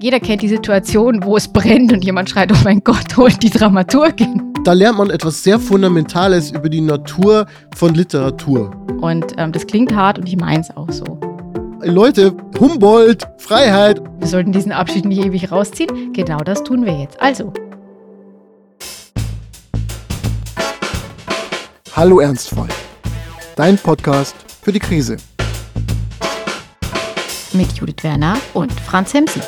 Jeder kennt die Situation, wo es brennt und jemand schreit, oh mein Gott, holt die Dramaturgin. Da lernt man etwas sehr Fundamentales über die Natur von Literatur. Und ähm, das klingt hart und ich meine es auch so. Leute, Humboldt, Freiheit. Wir sollten diesen Abschied nicht ewig rausziehen. Genau das tun wir jetzt. Also. Hallo Ernstfall. Dein Podcast für die Krise. Mit Judith Werner und Franz Hemsen.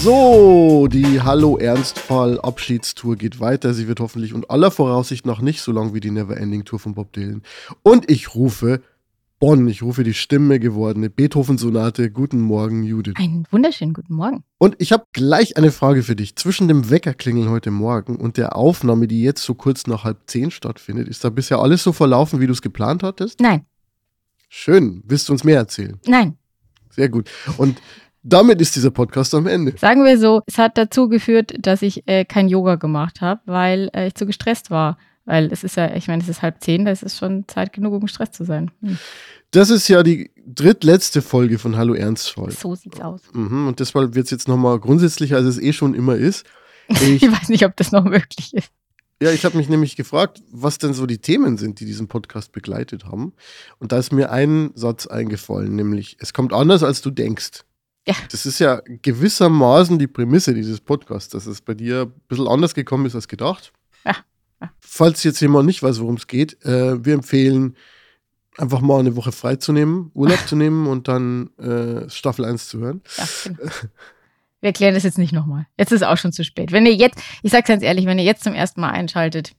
So, die Hallo Ernstfall Abschiedstour geht weiter. Sie wird hoffentlich und aller Voraussicht nach nicht so lang wie die Neverending Tour von Bob Dylan. Und ich rufe Bonn, ich rufe die Stimme gewordene Beethoven-Sonate. Guten Morgen, Judith. Einen wunderschönen guten Morgen. Und ich habe gleich eine Frage für dich. Zwischen dem Weckerklingeln heute Morgen und der Aufnahme, die jetzt so kurz nach halb zehn stattfindet, ist da bisher alles so verlaufen, wie du es geplant hattest? Nein. Schön. Willst du uns mehr erzählen? Nein. Sehr gut. Und damit ist dieser Podcast am Ende. Sagen wir so, es hat dazu geführt, dass ich äh, kein Yoga gemacht habe, weil äh, ich zu gestresst war. Weil es ist ja, ich meine, es ist halb zehn, da ist es schon Zeit genug, um gestresst zu sein. Hm. Das ist ja die drittletzte Folge von Hallo Ernstfall. So sieht's aus. Mhm, und deshalb wird es jetzt nochmal grundsätzlicher, als es eh schon immer ist. Ich, ich weiß nicht, ob das noch möglich ist. Ja, ich habe mich nämlich gefragt, was denn so die Themen sind, die diesen Podcast begleitet haben. Und da ist mir ein Satz eingefallen, nämlich, es kommt anders, als du denkst. Ja. Das ist ja gewissermaßen die Prämisse dieses Podcasts, dass es bei dir ein bisschen anders gekommen ist als gedacht. Ja. ja. Falls jetzt jemand nicht weiß, worum es geht, äh, wir empfehlen, einfach mal eine Woche frei zu nehmen, Urlaub zu nehmen und dann äh, Staffel 1 zu hören. Ja, genau. Wir erklären das jetzt nicht nochmal. Jetzt ist auch schon zu spät. Wenn ihr jetzt, ich sag's ganz ehrlich, wenn ihr jetzt zum ersten Mal einschaltet,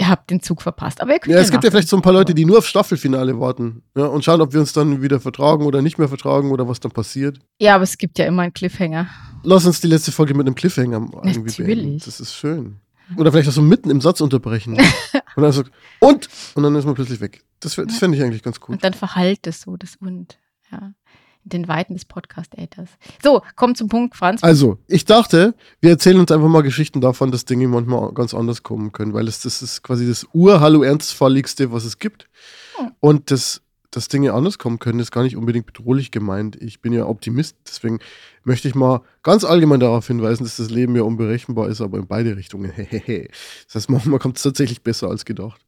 ihr habt den Zug verpasst. Aber ihr könnt ja, es gibt ja vielleicht so ein paar Leute, die nur auf Staffelfinale warten ja, und schauen, ob wir uns dann wieder vertragen oder nicht mehr vertragen oder was dann passiert. Ja, aber es gibt ja immer einen Cliffhanger. Lass uns die letzte Folge mit einem Cliffhanger irgendwie Natürlich. beenden. Das ist schön. Oder vielleicht auch so mitten im Satz unterbrechen. und dann so, und? Und dann ist man plötzlich weg. Das, das fände ich eigentlich ganz gut. Und dann verhallt es so, das und. Ja den Weiten des Podcast-Äthers. So, komm zum Punkt, Franz. Also, ich dachte, wir erzählen uns einfach mal Geschichten davon, dass Dinge manchmal ganz anders kommen können, weil es, das ist quasi das Ur-Hallo-Ernstfalligste, was es gibt. Hm. Und das, dass Dinge anders kommen können, ist gar nicht unbedingt bedrohlich gemeint. Ich bin ja Optimist, deswegen möchte ich mal ganz allgemein darauf hinweisen, dass das Leben ja unberechenbar ist, aber in beide Richtungen. das heißt, manchmal kommt es tatsächlich besser als gedacht.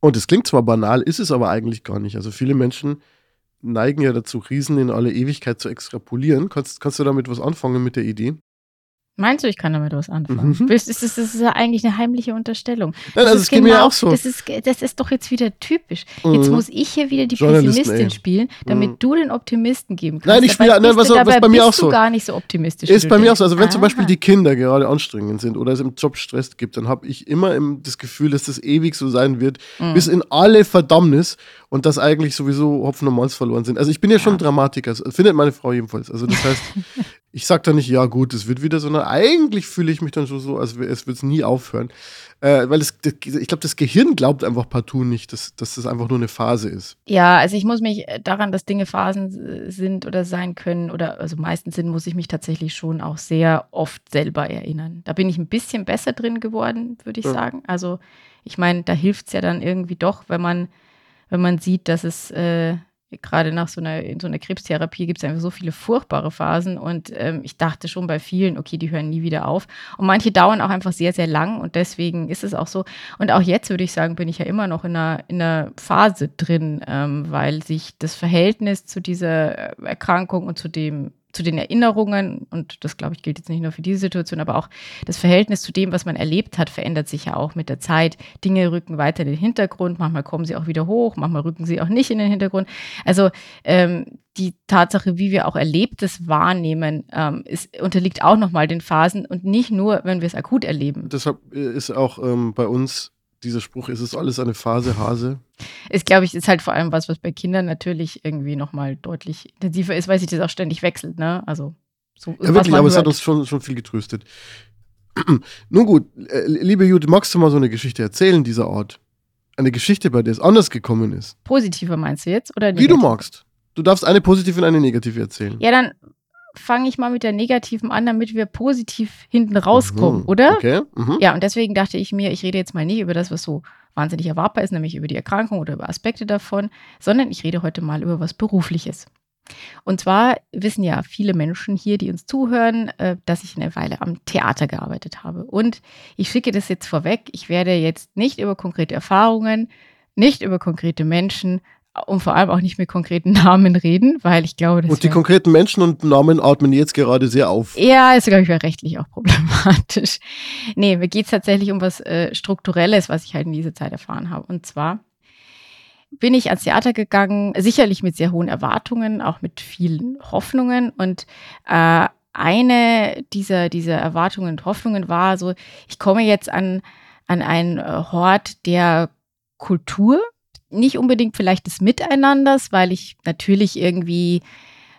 Und es klingt zwar banal, ist es aber eigentlich gar nicht. Also viele Menschen neigen ja dazu, Riesen in alle Ewigkeit zu extrapolieren. Kannst, kannst du damit was anfangen mit der Idee? Meinst du, ich kann damit was anfangen? Mhm. Das, ist, das ist ja eigentlich eine heimliche Unterstellung. Nein, das, das ist genau, mir auch so. Das ist, das ist doch jetzt wieder typisch. Mhm. Jetzt muss ich hier wieder die Pessimistin spielen, damit mhm. du den Optimisten geben kannst. Nein, ich spiele, nein, was, was bei mir auch so. gar nicht so optimistisch. Ist bei mir auch so. Also wenn Aha. zum Beispiel die Kinder gerade anstrengend sind oder es im Job Stress gibt, dann habe ich immer das Gefühl, dass das ewig so sein wird, Mhm. bis in alle Verdammnis und dass eigentlich sowieso Hopfen und Malz verloren sind. Also ich bin ja schon Dramatiker, das findet meine Frau jedenfalls. Also das heißt, ich sage da nicht, ja gut, es wird wieder, sondern eigentlich fühle ich mich dann schon so, als es wird nie aufhören. Äh, weil es, ich glaube, das Gehirn glaubt einfach partout nicht, dass, dass das einfach nur eine Phase ist. Ja, also ich muss mich daran, dass Dinge Phasen äh, sind oder sein können oder also meistens sind, muss ich mich tatsächlich schon auch sehr oft selber erinnern. Da bin ich ein bisschen besser drin geworden, würde ich Ja. sagen. Also ich meine, da hilft es ja dann irgendwie doch, wenn man, wenn man sieht, dass es äh, gerade nach so einer, in so einer Krebstherapie gibt es einfach so viele furchtbare Phasen und ähm, ich dachte schon bei vielen, okay, die hören nie wieder auf. Und manche dauern auch einfach sehr, sehr lang und deswegen ist es auch so. Und auch jetzt würde ich sagen, bin ich ja immer noch in einer, in einer Phase drin, ähm, weil sich das Verhältnis zu dieser äh, Erkrankung und zu dem zu den Erinnerungen, und das glaube ich gilt jetzt nicht nur für diese Situation, aber auch das Verhältnis zu dem, was man erlebt hat, verändert sich ja auch mit der Zeit. Dinge rücken weiter in den Hintergrund, manchmal kommen sie auch wieder hoch, manchmal rücken sie auch nicht in den Hintergrund. Also ähm, die Tatsache, wie wir auch Erlebtes wahrnehmen, ähm, ist, unterliegt auch nochmal den Phasen und nicht nur, wenn wir es akut erleben. Deshalb äh, ist auch ähm, bei uns dieser Spruch, es ist alles eine Phase, Hase. Ist, glaube ich, ist halt vor allem was, was bei Kindern natürlich irgendwie nochmal deutlich intensiver ist, weil sich das auch ständig wechselt, ne? Also so, Ja, wirklich, aber es hat hört. uns schon, schon viel getröstet. Nun gut, äh, liebe Judith, magst du mal so eine Geschichte erzählen dieser Art? Eine Geschichte, bei der es anders gekommen ist. Positiver meinst du jetzt? Oder Wie du magst. Du darfst eine positive und eine negative erzählen. Ja, dann fange ich mal mit der negativen an, damit wir positiv hinten rauskommen, Mhm. oder? Okay. Mhm. Ja, und deswegen dachte ich mir, ich rede jetzt mal nicht über das, was so wahnsinnig erwartbar ist, nämlich über die Erkrankung oder über Aspekte davon, sondern ich rede heute mal über was Berufliches. Und zwar wissen ja viele Menschen hier, die uns zuhören, äh, dass ich eine Weile am Theater gearbeitet habe. Und ich schicke das jetzt vorweg. Ich werde jetzt nicht über konkrete Erfahrungen, nicht über konkrete Menschen und vor allem auch nicht mit konkreten Namen reden, weil ich glaube, das Und die konkreten Menschen und Namen atmen jetzt gerade sehr auf. Ja, ist, glaube ich, rechtlich auch problematisch. Nee, mir geht es tatsächlich um was äh, Strukturelles, was ich halt in dieser Zeit erfahren habe. Und zwar bin ich ans Theater gegangen, sicherlich mit sehr hohen Erwartungen, auch mit vielen Hoffnungen. Und äh, eine dieser, dieser Erwartungen und Hoffnungen war so, ich komme jetzt an, an einen Hort der Kultur, nicht unbedingt vielleicht des Miteinanders, weil ich natürlich irgendwie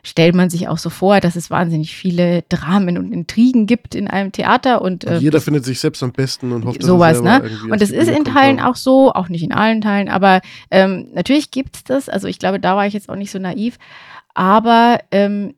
stellt man sich auch so vor, dass es wahnsinnig viele Dramen und Intrigen gibt in einem Theater und, äh, jeder findet sich selbst am besten und hofft, sowas, dass ne? Und das ist in Teilen auch so, auch nicht in allen Teilen, aber ähm, natürlich gibt es das. Also ich glaube, da war ich jetzt auch nicht so naiv, aber ähm,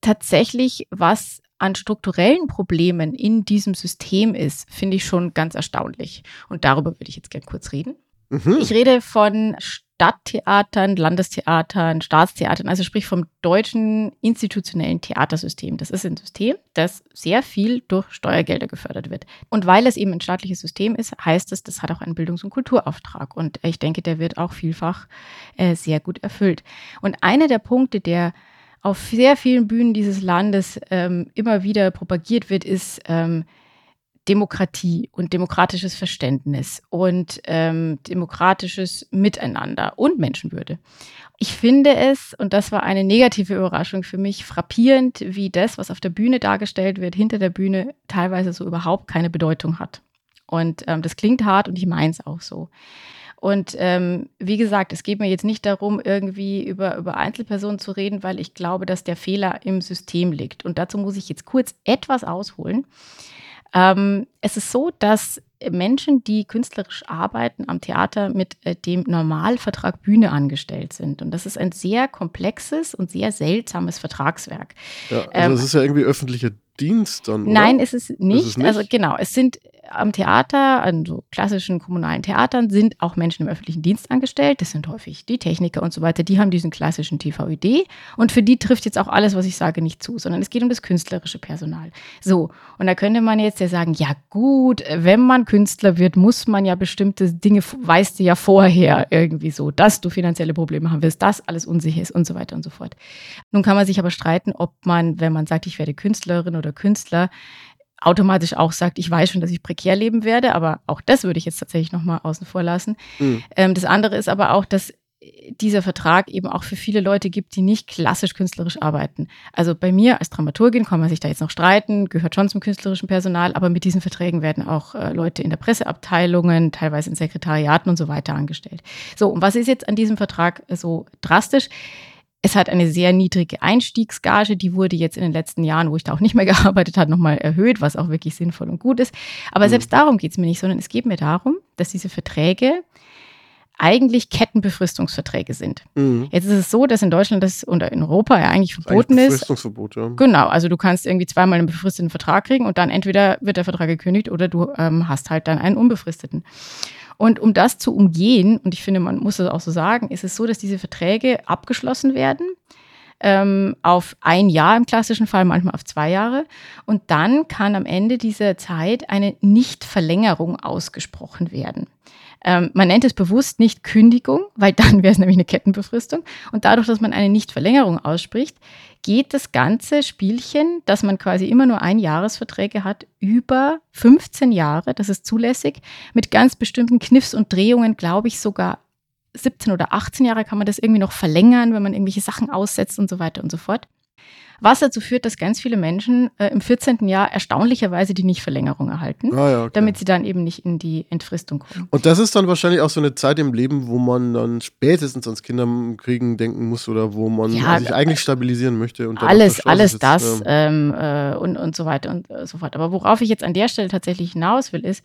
tatsächlich was an strukturellen Problemen in diesem System ist, finde ich schon ganz erstaunlich. Und darüber würde ich jetzt gerne kurz reden. Mhm. Ich rede von Stadttheatern, Landestheatern, Staatstheatern, also sprich vom deutschen institutionellen Theatersystem. Das ist ein System, das sehr viel durch Steuergelder gefördert wird. Und weil es eben ein staatliches System ist, heißt es, das hat auch einen Bildungs- und Kulturauftrag. Und ich denke, der wird auch vielfach äh, sehr gut erfüllt. Und einer der Punkte, der auf sehr vielen Bühnen dieses Landes ähm, immer wieder propagiert wird, ist, ähm, Demokratie und demokratisches Verständnis und ähm, demokratisches Miteinander und Menschenwürde. Ich finde es, und das war eine negative Überraschung für mich, frappierend, wie das, was auf der Bühne dargestellt wird, hinter der Bühne teilweise so überhaupt keine Bedeutung hat. Und ähm, das klingt hart und ich meine es auch so. Und ähm, wie gesagt, es geht mir jetzt nicht darum, irgendwie über, über Einzelpersonen zu reden, weil ich glaube, dass der Fehler im System liegt. Und dazu muss ich jetzt kurz etwas ausholen. Ähm, es ist so, dass Menschen, die künstlerisch arbeiten am Theater, mit äh, dem Normalvertrag Bühne angestellt sind. Und das ist ein sehr komplexes und sehr seltsames Vertragswerk. Ja, also ähm, das ist ja irgendwie öffentlicher Dienst dann. Oder? Nein, ist es nicht. Ist es nicht. Also genau, es sind am Theater, an so klassischen kommunalen Theatern, sind auch Menschen im öffentlichen Dienst angestellt. Das sind häufig die Techniker und so weiter. Die haben diesen klassischen TVÖD. Und für die trifft jetzt auch alles, was ich sage, nicht zu, sondern es geht um das künstlerische Personal. So, und da könnte man jetzt ja sagen, ja gut, wenn man Künstler wird, muss man ja bestimmte Dinge, weißt du ja vorher irgendwie so, dass du finanzielle Probleme haben wirst, dass alles unsicher ist und so weiter und so fort. Nun kann man sich aber streiten, ob man, wenn man sagt, ich werde Künstlerin oder Künstler, automatisch auch sagt, ich weiß schon, dass ich prekär leben werde, aber auch das würde ich jetzt tatsächlich nochmal außen vor lassen. Mhm. Ähm, das andere ist aber auch, dass dieser Vertrag eben auch für viele Leute gibt, die nicht klassisch künstlerisch arbeiten. Also bei mir als Dramaturgin kann man sich da jetzt noch streiten, gehört schon zum künstlerischen Personal, aber mit diesen Verträgen werden auch äh, Leute in der Presseabteilungen, teilweise in Sekretariaten und so weiter angestellt. So, und was ist jetzt an diesem Vertrag so drastisch? Es hat eine sehr niedrige Einstiegsgage, die wurde jetzt in den letzten Jahren, wo ich da auch nicht mehr gearbeitet habe, nochmal erhöht, was auch wirklich sinnvoll und gut ist. Aber mhm. selbst darum geht es mir nicht, sondern es geht mir darum, dass diese Verträge eigentlich Kettenbefristungsverträge sind. Mhm. Jetzt ist es so, dass in Deutschland das und in Europa ja eigentlich verboten eigentlich Befristungsverbot, ist. Ja. Genau, also du kannst irgendwie zweimal einen befristeten Vertrag kriegen und dann entweder wird der Vertrag gekündigt oder du ähm, hast halt dann einen unbefristeten. Und um das zu umgehen, und ich finde, man muss es auch so sagen, ist es so, dass diese Verträge abgeschlossen werden ähm, auf ein Jahr im klassischen Fall, manchmal auf zwei Jahre. Und dann kann am Ende dieser Zeit eine Nichtverlängerung ausgesprochen werden. Ähm, man nennt es bewusst nicht Kündigung, weil dann wäre es nämlich eine Kettenbefristung. Und dadurch, dass man eine Nichtverlängerung ausspricht, geht das ganze Spielchen, dass man quasi immer nur ein Jahresverträge hat, über 15 Jahre, das ist zulässig, mit ganz bestimmten Kniffs und Drehungen, glaube ich, sogar 17 oder 18 Jahre kann man das irgendwie noch verlängern, wenn man irgendwelche Sachen aussetzt und so weiter und so fort. Was dazu führt, dass ganz viele Menschen äh, im 14. Jahr erstaunlicherweise die Nichtverlängerung erhalten, ah, ja, okay. damit sie dann eben nicht in die Entfristung kommen. Und das ist dann wahrscheinlich auch so eine Zeit im Leben, wo man dann spätestens ans Kinderkriegen denken muss oder wo man ja, sich eigentlich stabilisieren möchte. Und alles, alles jetzt, das ähm, äh, und, und so weiter und äh, so fort. Aber worauf ich jetzt an der Stelle tatsächlich hinaus will, ist,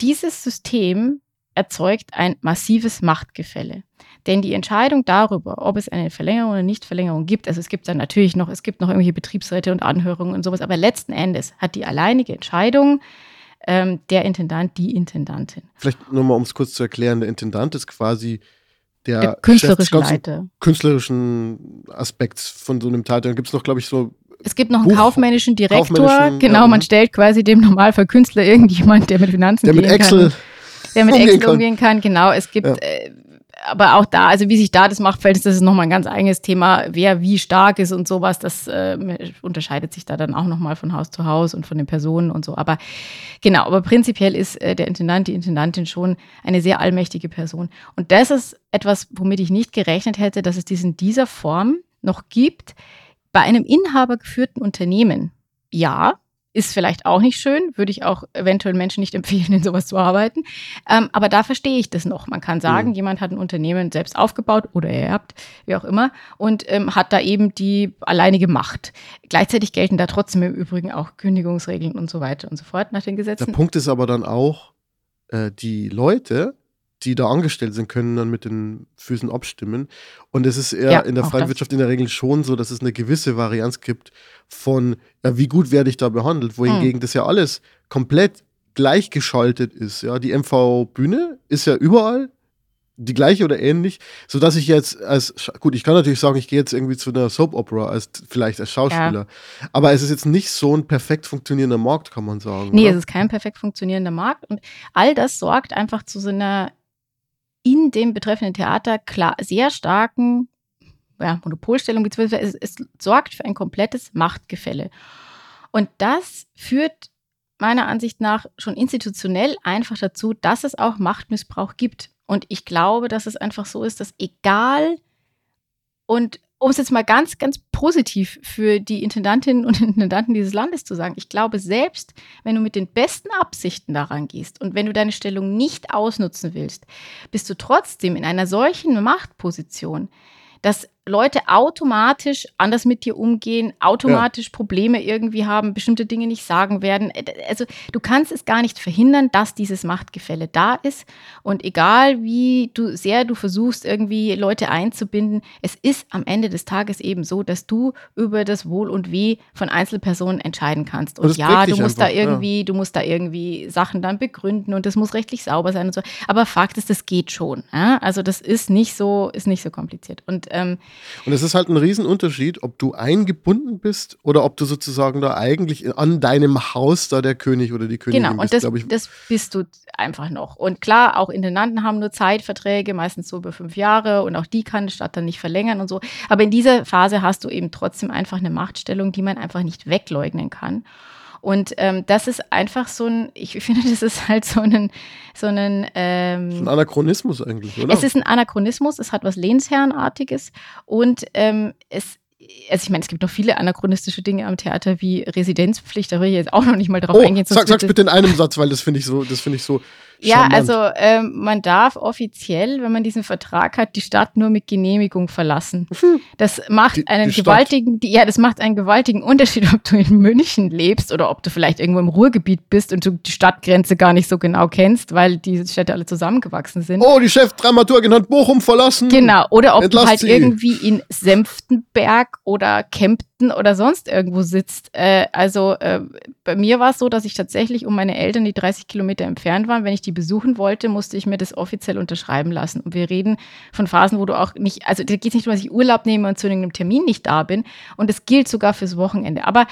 dieses System erzeugt ein massives Machtgefälle. Denn die Entscheidung darüber, ob es eine Verlängerung oder Nichtverlängerung gibt, also es gibt dann natürlich noch, es gibt noch irgendwelche Betriebsräte und Anhörungen und sowas, aber letzten Endes hat die alleinige Entscheidung ähm, der Intendant, die Intendantin. Vielleicht nochmal, um es kurz zu erklären, der Intendant ist quasi der, Der künstlerische Leiter. künstlerischen Aspekts von so einem Theater. Dann gibt es noch, glaube ich, so Es gibt noch einen Buch- kaufmännischen Direktor. kaufmännischen, genau, ja, man mhm. stellt quasi dem Normalfall-Künstler irgendjemand, der mit Finanzen der mit Excel. kann. Der mit Excel kann. umgehen kann. Genau, es gibt Ja. äh, aber auch da, also wie sich da das Machtfeld ist, das ist nochmal ein ganz eigenes Thema, wer wie stark ist und sowas, das äh, unterscheidet sich da dann auch nochmal von Haus zu Haus und von den Personen und so. Aber genau, aber prinzipiell ist äh, der Intendant, die Intendantin schon eine sehr allmächtige Person. Und das ist etwas, womit ich nicht gerechnet hätte, dass es dies in dieser Form noch gibt. Bei einem inhabergeführten Unternehmen, ja, ist vielleicht auch nicht schön, würde ich auch eventuell Menschen nicht empfehlen, in sowas zu arbeiten. Ähm, aber da verstehe ich das noch. Man kann sagen, Mhm. jemand hat ein Unternehmen selbst aufgebaut oder ererbt, wie auch immer, und ähm, hat da eben die alleinige Macht. Gleichzeitig gelten da trotzdem im Übrigen auch Kündigungsregeln und so weiter und so fort nach den Der Gesetzen. Punkt ist aber dann auch, äh, die Leute, die da angestellt sind, können dann mit den Füßen abstimmen. Und es ist eher Ja, in der freien. Wirtschaft in der Regel schon so, dass es eine gewisse Varianz gibt von, ja, wie gut werde ich da behandelt, wohingegen das ja alles komplett gleichgeschaltet ist. Ja, die MV-Bühne ist ja überall die gleiche oder ähnlich, sodass ich jetzt als, gut, ich kann natürlich sagen, ich gehe jetzt irgendwie zu einer Soap-Opera, als, vielleicht als Schauspieler, aber es ist jetzt nicht so ein perfekt funktionierender Markt, kann man sagen. Nee, oder? es ist kein perfekt funktionierender Markt. Und all das sorgt einfach zu so einer in dem betreffenden Theater klar, sehr starken ja, Monopolstellung, beziehungsweise es, es sorgt für ein komplettes Machtgefälle. Und das führt meiner Ansicht nach schon institutionell einfach dazu, dass es auch Machtmissbrauch gibt. Und ich glaube, dass es einfach so ist, dass egal und um es jetzt mal ganz, ganz positiv für die Intendantinnen und Intendanten dieses Landes zu sagen, ich glaube, selbst wenn du mit den besten Absichten daran gehst und wenn du deine Stellung nicht ausnutzen willst, bist du trotzdem in einer solchen Machtposition, dass Leute automatisch anders mit dir umgehen, automatisch Probleme irgendwie haben, bestimmte Dinge nicht sagen werden. Also du kannst es gar nicht verhindern, dass dieses Machtgefälle da ist. Und egal wie du sehr du versuchst, irgendwie Leute einzubinden, es ist am Ende des Tages eben so, dass du über das Wohl und Weh von Einzelpersonen entscheiden kannst. Und ja, du musst da einfach, ja. irgendwie, du musst da irgendwie Sachen dann begründen und das muss rechtlich sauber sein und so. Aber Fakt ist, das geht schon. Ja? Also das ist nicht so, ist nicht so kompliziert. Und ähm, Und es ist halt ein Riesenunterschied, ob du eingebunden bist oder ob du sozusagen da eigentlich an deinem Haus da der König oder die Königin Genau, und bist, das, glaube ich. das bist du einfach noch. Und klar, auch Intendanten haben nur Zeitverträge, meistens so über fünf Jahre und auch die kann die Stadt dann nicht verlängern und so. Aber in dieser Phase hast du eben trotzdem einfach eine Machtstellung, die man einfach nicht wegleugnen kann. Und ähm, das ist einfach so ein, ich finde, das ist halt so ein, so ein, ähm, ein Anachronismus eigentlich, oder? es ist ein Anachronismus, es hat was Lehnsherrenartiges und ähm, es, also ich meine, es gibt noch viele anachronistische Dinge am Theater wie Residenzpflicht, da will ich jetzt auch noch nicht mal drauf oh, eingehen. sag, sag's bitte in einem Satz, weil das finde ich so, das finde ich so ja, charmant. also ähm, man darf offiziell, wenn man diesen Vertrag hat, die Stadt nur mit Genehmigung verlassen. Das macht Die- einen die gewaltigen, die, ja, das macht einen gewaltigen Unterschied, ob du in München lebst oder ob du vielleicht irgendwo im Ruhrgebiet bist und du die Stadtgrenze gar nicht so genau kennst, weil diese Städte alle zusammengewachsen sind. Oh, die Chefdramaturgin hat Bochum verlassen. Genau, oder ob Entlasst du halt sie. irgendwie in Senftenberg oder Kempten oder sonst irgendwo sitzt. Äh, also äh, bei mir war es so, dass ich tatsächlich um meine Eltern, die 30 Kilometer entfernt waren, wenn ich die besuchen wollte, musste ich mir das offiziell unterschreiben lassen. Und wir reden von Phasen, wo du auch nicht, also da geht es nicht darum, dass ich Urlaub nehme und zu irgendeinem Termin nicht da bin. Und das gilt sogar fürs Wochenende. Aber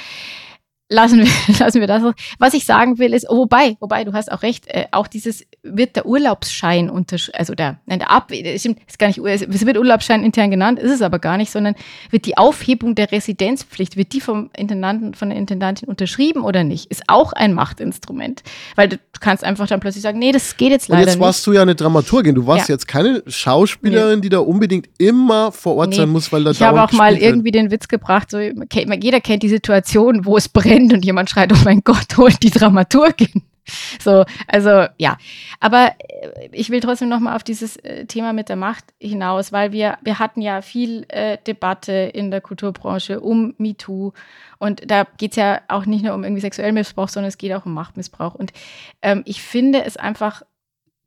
lassen wir, lassen wir das. Was ich sagen will, ist, oh, wobei, wobei, du hast auch recht, äh, auch dieses wird der Urlaubsschein unterschrieben, also der, nein, der Ab, das stimmt, ist gar nicht, es wird Urlaubsschein intern genannt, ist es aber gar nicht, sondern wird die Aufhebung der Residenzpflicht, wird die vom Intendanten, von der Intendantin unterschrieben oder nicht, ist auch ein Machtinstrument. Weil du kannst einfach dann plötzlich sagen, nee, das geht jetzt Und leider jetzt warst du ja eine Dramaturgin. Du warst Ja. jetzt keine Schauspielerin, die da unbedingt immer vor Ort Nee. sein muss, weil da Ich habe auch mal wird. irgendwie den Witz gebracht, so, jeder kennt die Situation, wo es brennt und jemand schreit, oh mein Gott, holt die Dramaturgin. So, also ja. Aber äh, ich will trotzdem nochmal auf dieses äh, Thema mit der Macht hinaus, weil wir, wir hatten ja viel äh, Debatte in der Kulturbranche um MeToo. Und da geht es ja auch nicht nur um irgendwie sexuellen Missbrauch, sondern es geht auch um Machtmissbrauch. Und ähm, ich finde es einfach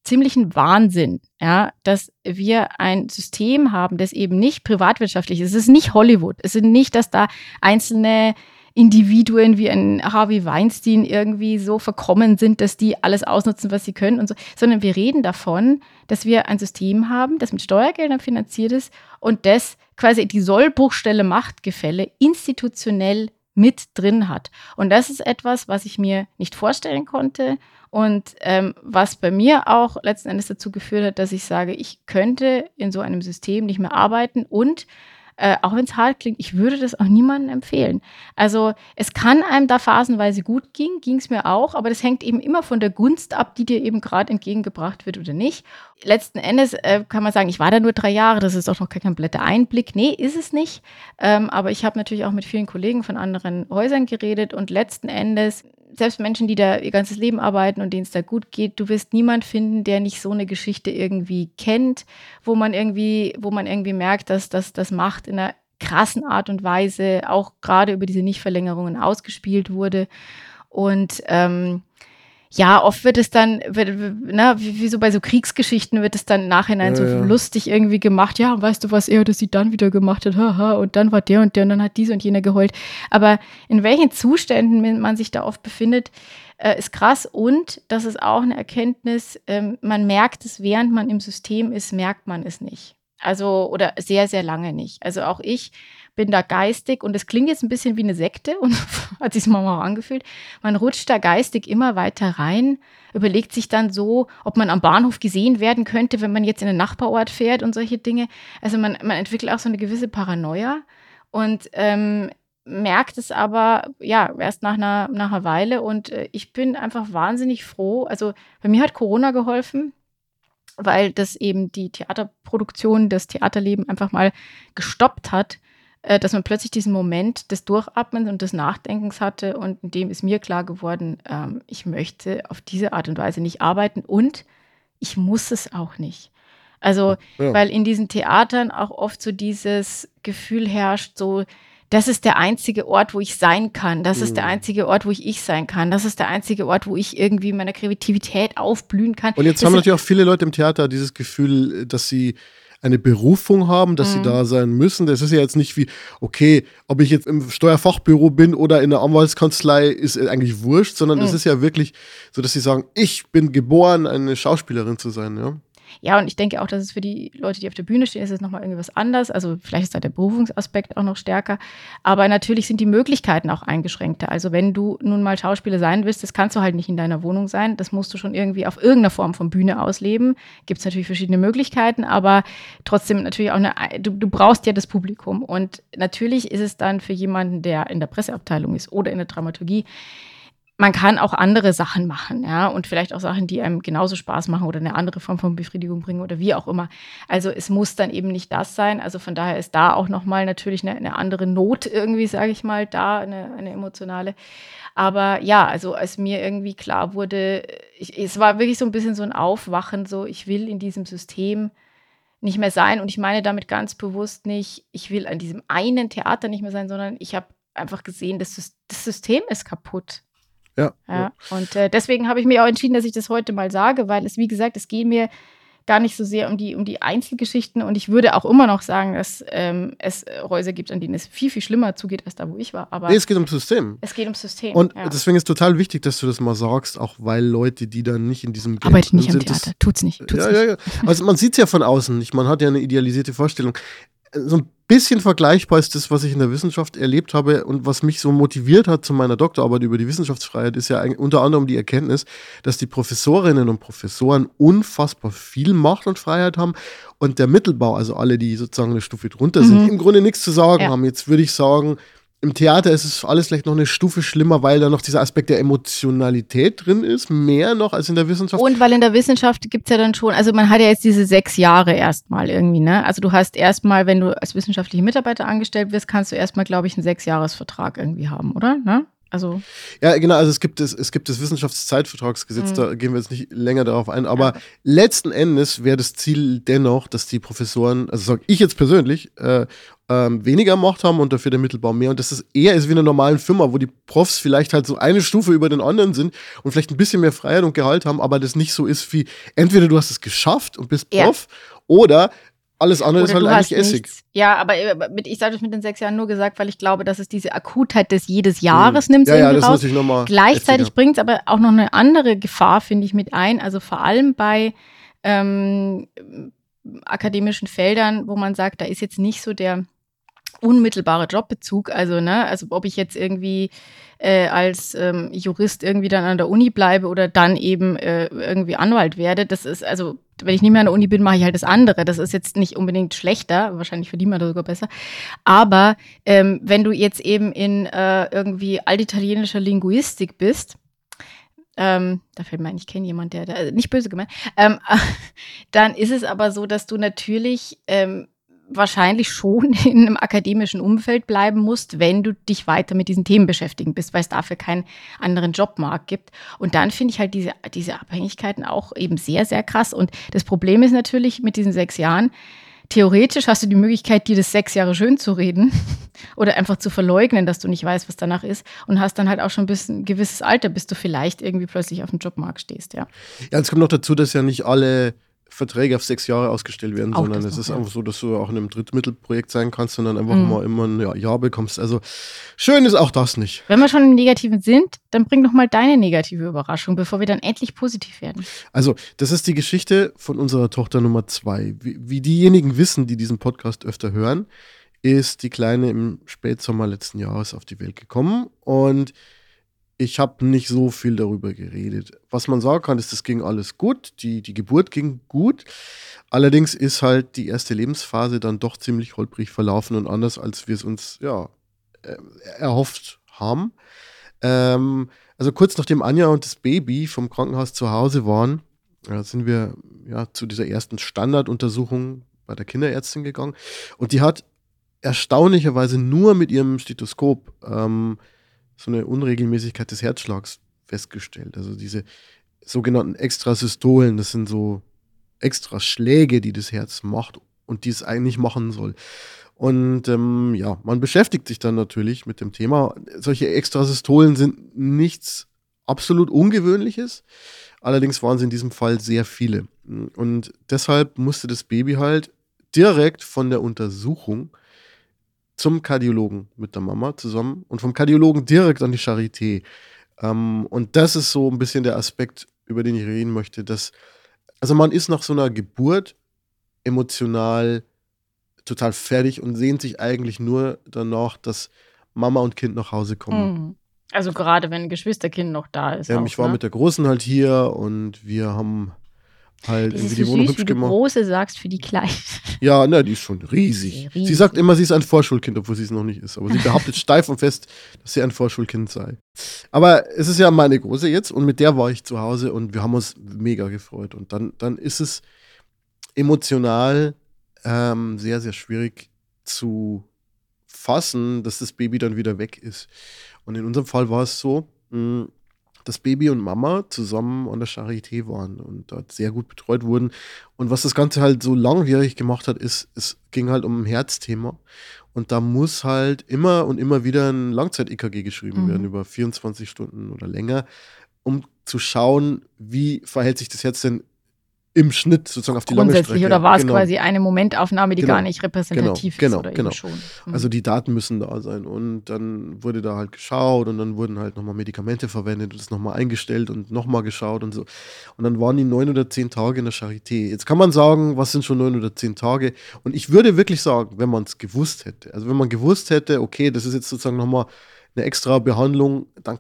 ziemlichen Wahnsinn, ja, dass wir ein System haben, das eben nicht privatwirtschaftlich ist. Es ist nicht Hollywood. Es ist nicht, dass da einzelne Individuen wie ein Harvey Weinstein irgendwie so verkommen sind, dass die alles ausnutzen, was sie können und so, sondern wir reden davon, dass wir ein System haben, das mit Steuergeldern finanziert ist und das quasi die Sollbruchstelle Machtgefälle institutionell mit drin hat. Und das ist etwas, was ich mir nicht vorstellen konnte und ähm, was bei mir auch letzten Endes dazu geführt hat, dass ich sage, ich könnte in so einem System nicht mehr arbeiten und äh, auch wenn es hart klingt, ich würde das auch niemandem empfehlen. Also es kann einem da phasenweise gut gehen, ging es mir auch, aber das hängt eben immer von der Gunst ab, die dir eben gerade entgegengebracht wird oder nicht. Letzten Endes äh, kann man sagen, ich war da nur drei Jahre, das ist auch noch kein kompletter Einblick. Nee, ist es nicht. Ähm, aber ich habe natürlich auch mit vielen Kollegen von anderen Häusern geredet und letzten Endes selbst Menschen, die da ihr ganzes Leben arbeiten und denen es da gut geht, du wirst niemand finden, der nicht so eine Geschichte irgendwie kennt, wo man irgendwie, wo man irgendwie merkt, dass das Macht in einer krassen Art und Weise auch gerade über diese Nichtverlängerungen ausgespielt wurde. Und ähm, ja, oft wird es dann, wird, na, wie, wie, so bei so Kriegsgeschichten wird es dann im Nachhinein ja, so ja. lustig irgendwie gemacht. Ja, weißt du, was er oder sie dann wieder gemacht hat? Haha, und dann war der und der und dann hat diese und jener geheult. Aber in welchen Zuständen man sich da oft befindet, äh, ist krass. Und das ist auch eine Erkenntnis, ähm, man merkt es, während man im System ist, merkt man es nicht. Also, oder sehr, sehr lange nicht. Also auch ich bin da geistig und es klingt jetzt ein bisschen wie eine Sekte und hat sich mal angefühlt. Man rutscht da geistig immer weiter rein, überlegt sich dann so, ob man am Bahnhof gesehen werden könnte, wenn man jetzt in den Nachbarort fährt und solche Dinge. Also man, man entwickelt auch so eine gewisse Paranoia und ähm, merkt es aber ja erst nach einer, nach einer Weile und äh, ich bin einfach wahnsinnig froh. Also bei mir hat Corona geholfen weil das eben die Theaterproduktion, das Theaterleben einfach mal gestoppt hat äh, dass man plötzlich diesen Moment des Durchatmens und des Nachdenkens hatte und in dem ist mir klar geworden, ähm, ich möchte auf diese Art und Weise nicht arbeiten und ich muss es auch nicht. Also, ja. weil in diesen Theatern auch oft so dieses Gefühl herrscht, so, das ist der einzige Ort, wo ich sein kann. Das mhm. ist der mhm. einzige Ort, wo ich ich sein kann. Das ist der einzige Ort, wo ich irgendwie meiner Kreativität aufblühen kann. Und jetzt das haben natürlich auch viele Leute im Theater dieses Gefühl, dass sie eine Berufung haben, dass mhm. sie da sein müssen. Das ist ja jetzt nicht wie, okay, ob ich jetzt im Steuerfachbüro bin oder in der Anwaltskanzlei, ist eigentlich wurscht, sondern es mhm. ist ja wirklich so, dass sie sagen, ich bin geboren, eine Schauspielerin zu sein, ja. Ja, und ich denke auch, dass es für die Leute, die auf der Bühne stehen, ist es nochmal irgendwie was anders. Also vielleicht ist da der Berufungsaspekt auch noch stärker. Aber natürlich sind die Möglichkeiten auch eingeschränkter. Also wenn du nun mal Schauspieler sein willst, das kannst du halt nicht in deiner Wohnung sein. Das musst du schon irgendwie auf irgendeiner Form von Bühne ausleben. Gibt es natürlich verschiedene Möglichkeiten, aber trotzdem natürlich auch eine, du, du brauchst ja das Publikum. Und natürlich ist es dann für jemanden, der in der Presseabteilung ist oder in der Dramaturgie, man kann auch andere Sachen machen, ja, und vielleicht auch Sachen, die einem genauso Spaß machen oder eine andere Form von Befriedigung bringen oder wie auch immer. Also es muss dann eben nicht das sein. Also von daher ist da auch nochmal natürlich eine, eine, andere Not irgendwie, sage ich mal, da, eine, eine, emotionale. Aber ja, also als mir irgendwie klar wurde, ich, es war wirklich so ein bisschen so ein Aufwachen, so ich will in diesem System nicht mehr sein. Und ich meine damit ganz bewusst nicht, ich will an diesem einen Theater nicht mehr sein, sondern ich habe einfach gesehen, dass das System ist kaputt. Ja. ja. Und äh, deswegen habe ich mir auch entschieden, dass ich das heute mal sage, weil es, wie gesagt, es geht mir gar nicht so sehr um die, um die Einzelgeschichten. Und ich würde auch immer noch sagen, dass ähm, es Häuser gibt, an denen es viel, viel schlimmer zugeht, als da, wo ich war. Aber nee, es geht ums System. Es geht ums System. Und ja. deswegen ist es total wichtig, dass du das mal sagst, auch weil Leute, die dann nicht in diesem Game Arbeitet nicht am Theater, tut's nicht. Tut's ja, nicht. ja, ja. Also man sieht es ja von außen nicht. Man hat ja eine idealisierte Vorstellung. So ein bisschen vergleichbar ist das, was ich in der Wissenschaft erlebt habe und was mich so motiviert hat zu meiner Doktorarbeit über die Wissenschaftsfreiheit, ist ja unter anderem die Erkenntnis, dass die Professorinnen und Professoren unfassbar viel Macht und Freiheit haben und der Mittelbau, also alle, die sozusagen eine Stufe drunter mhm. sind, im Grunde nichts zu sagen ja. haben. Jetzt würde ich sagen, im Theater ist es alles vielleicht noch eine Stufe schlimmer, weil da noch dieser Aspekt der Emotionalität drin ist, mehr noch als in der Wissenschaft. Und weil in der Wissenschaft gibt es ja dann schon, also man hat ja jetzt diese sechs Jahre erstmal irgendwie, ne? Also du hast erstmal, wenn du als wissenschaftliche Mitarbeiter angestellt wirst, kannst du erstmal, glaube ich, einen Sechsjahresvertrag irgendwie haben, oder? Ne? Also ja, genau, also es gibt das, es gibt das Wissenschaftszeitvertragsgesetz, mhm. da gehen wir jetzt nicht länger darauf ein, aber ja. letzten Endes wäre das Ziel dennoch, dass die Professoren, also sage ich jetzt persönlich, äh, ähm, weniger Macht haben und dafür der Mittelbau mehr. Und das ist eher ist wie in einer normalen Firma, wo die Profs vielleicht halt so eine Stufe über den anderen sind und vielleicht ein bisschen mehr Freiheit und Gehalt haben, aber das nicht so ist wie entweder du hast es geschafft und bist Prof ja. oder Alles andere ist halt eigentlich Essig. Nichts. Ja, aber äh, mit, ich sage das mit den sechs Jahren nur gesagt, weil ich glaube, dass es diese Akutheit des jedes Jahres mhm. nimmt. Ja, ja, das raus. muss ich nochmal. Gleichzeitig bringt es aber auch noch eine andere Gefahr, finde ich, mit ein. Also vor allem bei ähm, akademischen Feldern, wo man sagt, da ist jetzt nicht so der unmittelbare Jobbezug. Also, ne, also ob ich jetzt irgendwie äh, als ähm, Jurist irgendwie dann an der Uni bleibe oder dann eben äh, irgendwie Anwalt werde, das ist also wenn ich nicht mehr an der Uni bin, mache ich halt das andere. Das ist jetzt nicht unbedingt schlechter, wahrscheinlich verdient man da sogar besser. Aber ähm, wenn du jetzt eben in äh, irgendwie altitalienischer Linguistik bist, ähm, da fällt mir ein, ich kenne jemanden, der, der, nicht böse gemeint, ähm, dann ist es aber so, dass du natürlich ähm, wahrscheinlich schon in einem akademischen Umfeld bleiben musst, wenn du dich weiter mit diesen Themen beschäftigen bist, weil es dafür keinen anderen Jobmarkt gibt. Und dann finde ich halt diese, diese Abhängigkeiten auch eben sehr, sehr krass. Und das Problem ist natürlich mit diesen sechs Jahren, theoretisch hast du die Möglichkeit, dir das sechs Jahre schön zu reden oder einfach zu verleugnen, dass du nicht weißt, was danach ist und hast dann halt auch schon ein gewisses Alter, bis du vielleicht irgendwie plötzlich auf dem Jobmarkt stehst, ja. Ja, es kommt noch dazu, dass ja nicht alle Verträge auf sechs Jahre ausgestellt werden, auch sondern es ist ja. einfach so, dass du auch in einem Drittmittelprojekt sein kannst und dann einfach mhm. mal immer ein ja, Jahr bekommst. Also schön ist auch das nicht. Wenn wir schon im Negativen sind, dann bring doch mal deine negative Überraschung, bevor wir dann endlich positiv werden. Also, das ist die Geschichte von unserer Tochter Nummer zwei. Wie, wie diejenigen wissen, die diesen Podcast öfter hören, ist die Kleine im Spätsommer letzten Jahres auf die Welt gekommen und ich habe nicht so viel darüber geredet. Was man sagen kann, ist, es ging alles gut. Die, die Geburt ging gut. Allerdings ist halt die erste Lebensphase dann doch ziemlich holprig verlaufen und anders, als wir es uns ja, äh, erhofft haben. Ähm, also kurz nachdem Anja und das Baby vom Krankenhaus zu Hause waren, ja, sind wir ja, zu dieser ersten Standarduntersuchung bei der Kinderärztin gegangen. Und die hat erstaunlicherweise nur mit ihrem Stethoskop ähm, so eine Unregelmäßigkeit des Herzschlags festgestellt. Also diese sogenannten Extrasystolen, das sind so extra Schläge, die das Herz macht und die es eigentlich machen soll. Und ähm, ja, man beschäftigt sich dann natürlich mit dem Thema. Solche Extrasystolen sind nichts absolut Ungewöhnliches. Allerdings waren es in diesem Fall sehr viele. Und deshalb musste das Baby halt direkt von der Untersuchung zum Kardiologen mit der Mama zusammen und vom Kardiologen direkt an die Charité. Ähm, und das ist so ein bisschen der Aspekt, über den ich reden möchte, dass, also man ist nach so einer Geburt emotional total fertig und sehnt sich eigentlich nur danach, dass Mama und Kind nach Hause kommen. Mhm. Also gerade wenn ein Geschwisterkind noch da ist. Ja, auch, ich war ne? mit der Großen halt hier und wir haben halt irgendwie die Wohnung süß, hübsch gemacht. Wie du große sagst für die Kleine. Ja, ne, die ist schon riesig. riesig. Sie sagt immer, sie ist ein Vorschulkind, obwohl sie es noch nicht ist. Aber sie behauptet steif und fest, dass sie ein Vorschulkind sei. Aber es ist ja meine Große jetzt und mit der war ich zu Hause und wir haben uns mega gefreut. Und dann, dann ist es emotional ähm, sehr, sehr schwierig zu fassen, dass das Baby dann wieder weg ist. Und in unserem Fall war es so, mh, hm, dass Baby und Mama zusammen an der Charité waren und dort sehr gut betreut wurden. Und was das Ganze halt so langwierig gemacht hat, ist, es ging halt um ein Herzthema. Und da muss halt immer und immer wieder ein Langzeit-EKG geschrieben mhm. werden, über 24 Stunden oder länger, um zu schauen, wie verhält sich das Herz denn im Schnitt sozusagen auf die lange Strecke. oder war es genau. quasi eine Momentaufnahme, die genau. gar nicht repräsentativ genau. ist? Genau, genau. Schon. Mhm. Also die Daten müssen da sein und dann wurde da halt geschaut und dann wurden halt nochmal Medikamente verwendet und das nochmal eingestellt und nochmal geschaut und so. Und dann waren die neun oder zehn Tage in der Charité. Jetzt kann man sagen, was sind schon neun oder zehn Tage? Und ich würde wirklich sagen, wenn man es gewusst hätte, also wenn man gewusst hätte, okay, das ist jetzt sozusagen nochmal eine extra Behandlung, dann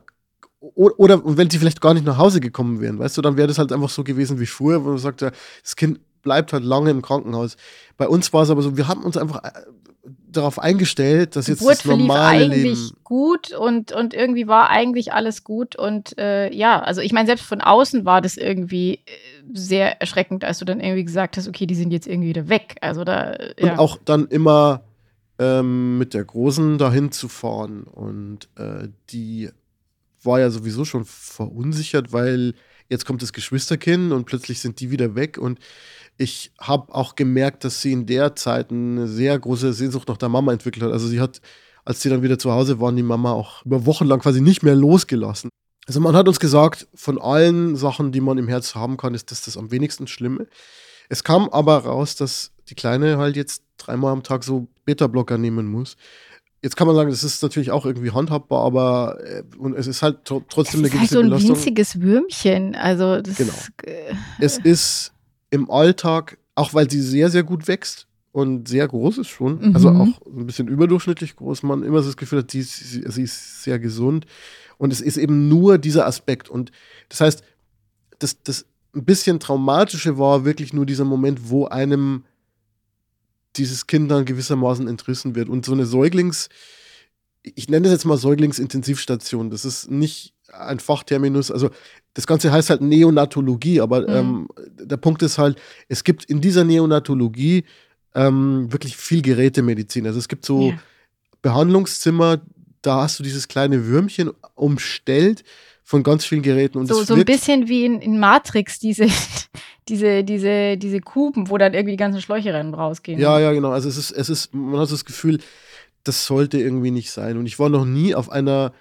oder wenn sie vielleicht gar nicht nach Hause gekommen wären, weißt du, dann wäre das halt einfach so gewesen wie früher, wo man sagt, das Kind bleibt halt lange im Krankenhaus. Bei uns war es aber so, wir haben uns einfach äh, darauf eingestellt, dass jetzt Geburt das normale eigentlich Leben gut und und irgendwie war eigentlich alles gut und äh, ja, also ich meine selbst von außen war das irgendwie äh, sehr erschreckend, als du dann irgendwie gesagt hast, okay, die sind jetzt irgendwie wieder weg. Also da ja. und auch dann immer ähm, mit der Großen dahin zu fahren und äh, die war ja sowieso schon verunsichert, weil jetzt kommt das Geschwisterkind und plötzlich sind die wieder weg. Und ich habe auch gemerkt, dass sie in der Zeit eine sehr große Sehnsucht nach der Mama entwickelt hat. Also sie hat, als sie dann wieder zu Hause waren, die Mama auch über Wochen lang quasi nicht mehr losgelassen. Also man hat uns gesagt, von allen Sachen, die man im Herz haben kann, ist das das am wenigsten Schlimme. Es kam aber raus, dass die Kleine halt jetzt dreimal am Tag so Beta-Blocker nehmen muss. Jetzt kann man sagen, das ist natürlich auch irgendwie handhabbar, aber äh, und es ist halt tr trotzdem es eine gewisse ist halt so ein Belastung. winziges Würmchen. Also das Genau. äh, Es ist im Alltag, auch weil sie sehr, sehr gut wächst und sehr groß ist schon, Mhm. also auch ein bisschen überdurchschnittlich groß, man immer so das Gefühl hat, sie, ist- sie, sie ist sehr gesund. Und es ist eben nur dieser Aspekt. Und das heißt, das, das ein bisschen traumatische war wirklich nur dieser Moment, wo einem dieses Kind dann gewissermaßen entrissen wird. Und so eine Säuglings, ich nenne das jetzt mal Säuglingsintensivstation. Das ist nicht ein Fachterminus. Also das Ganze heißt halt Neonatologie, aber Mhm. ähm, der Punkt ist halt, es gibt in dieser Neonatologie ähm, wirklich viel Gerätemedizin. Also es gibt so Ja. Behandlungszimmer, da hast du dieses kleine Würmchen umstellt von ganz vielen Geräten. Und so, so ein bisschen wie in, in Matrix, diese, diese, diese, diese Kuben, wo dann irgendwie die ganzen Schläuche rein rausgehen. Ja, ja, genau. Also es ist, es ist, man hat das Gefühl, das sollte irgendwie nicht sein. Und ich war noch nie auf einer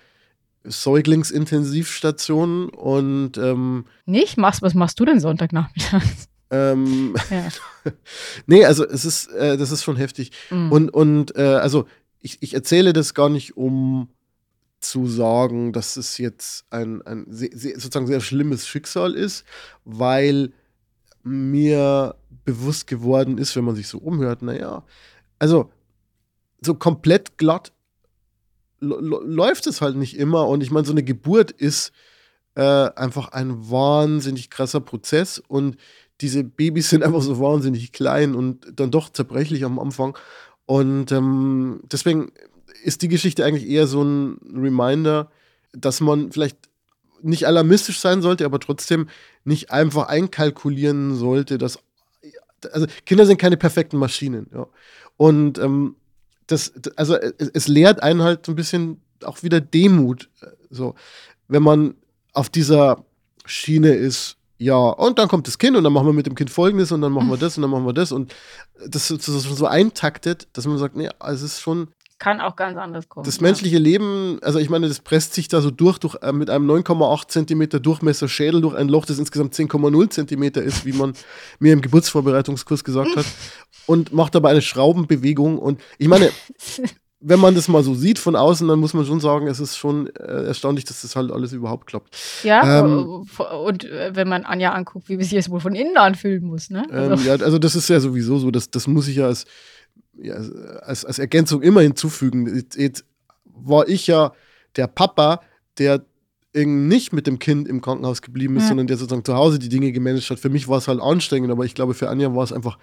Säuglingsintensivstation und ähm, Nicht? Machst, was machst du denn Sonntagnachmittag? ähm, Ja. nee, also es ist, äh, das ist schon heftig. Mhm. Und, und äh, also ich, ich erzähle das gar nicht, um zu sagen, dass es jetzt ein, ein sehr, sozusagen sehr schlimmes Schicksal ist, weil mir bewusst geworden ist, wenn man sich so umhört, naja, also so komplett glatt läuft es halt nicht immer. Und ich meine, so eine Geburt ist äh, einfach ein wahnsinnig krasser Prozess und diese Babys sind einfach so wahnsinnig klein und dann doch zerbrechlich am Anfang. Und ähm, deswegen ist die Geschichte eigentlich eher so ein Reminder, dass man vielleicht nicht alarmistisch sein sollte, aber trotzdem nicht einfach einkalkulieren sollte, dass also Kinder sind keine perfekten Maschinen, ja. Und ähm, das, also es, es lehrt einen halt so ein bisschen auch wieder Demut, so, wenn man auf dieser Schiene ist, ja, und dann kommt das Kind und dann machen wir mit dem Kind folgendes und dann machen wir das und dann machen wir das und das so, so eintaktet, dass man sagt, nee, es ist schon Kann auch ganz anders kommen. das menschliche Leben, also ich meine, das presst sich da so durch, durch äh, mit einem 9,8 Zentimeter Durchmesser Schädel durch ein Loch, das insgesamt 10,0 Zentimeter ist, wie man mir im Geburtsvorbereitungskurs gesagt hat, und macht dabei eine Schraubenbewegung. Und ich meine, wenn man das mal so sieht von außen, dann muss man schon sagen, es ist schon äh, erstaunlich, dass das halt alles überhaupt klappt. Ja, Ähm, und äh, wenn man Anja anguckt, wie sich das wohl von innen anfühlen muss, ne? Ähm, Also, ja, also das ist ja sowieso so, das, das muss ich ja als, ja, als, als Ergänzung immer hinzufügen. Jetzt, jetzt war ich ja der Papa, der nicht mit dem Kind im Krankenhaus geblieben ist, Ja. sondern der sozusagen zu Hause die Dinge gemanagt hat. Für mich war es halt anstrengend, aber ich glaube, für Anja war es einfach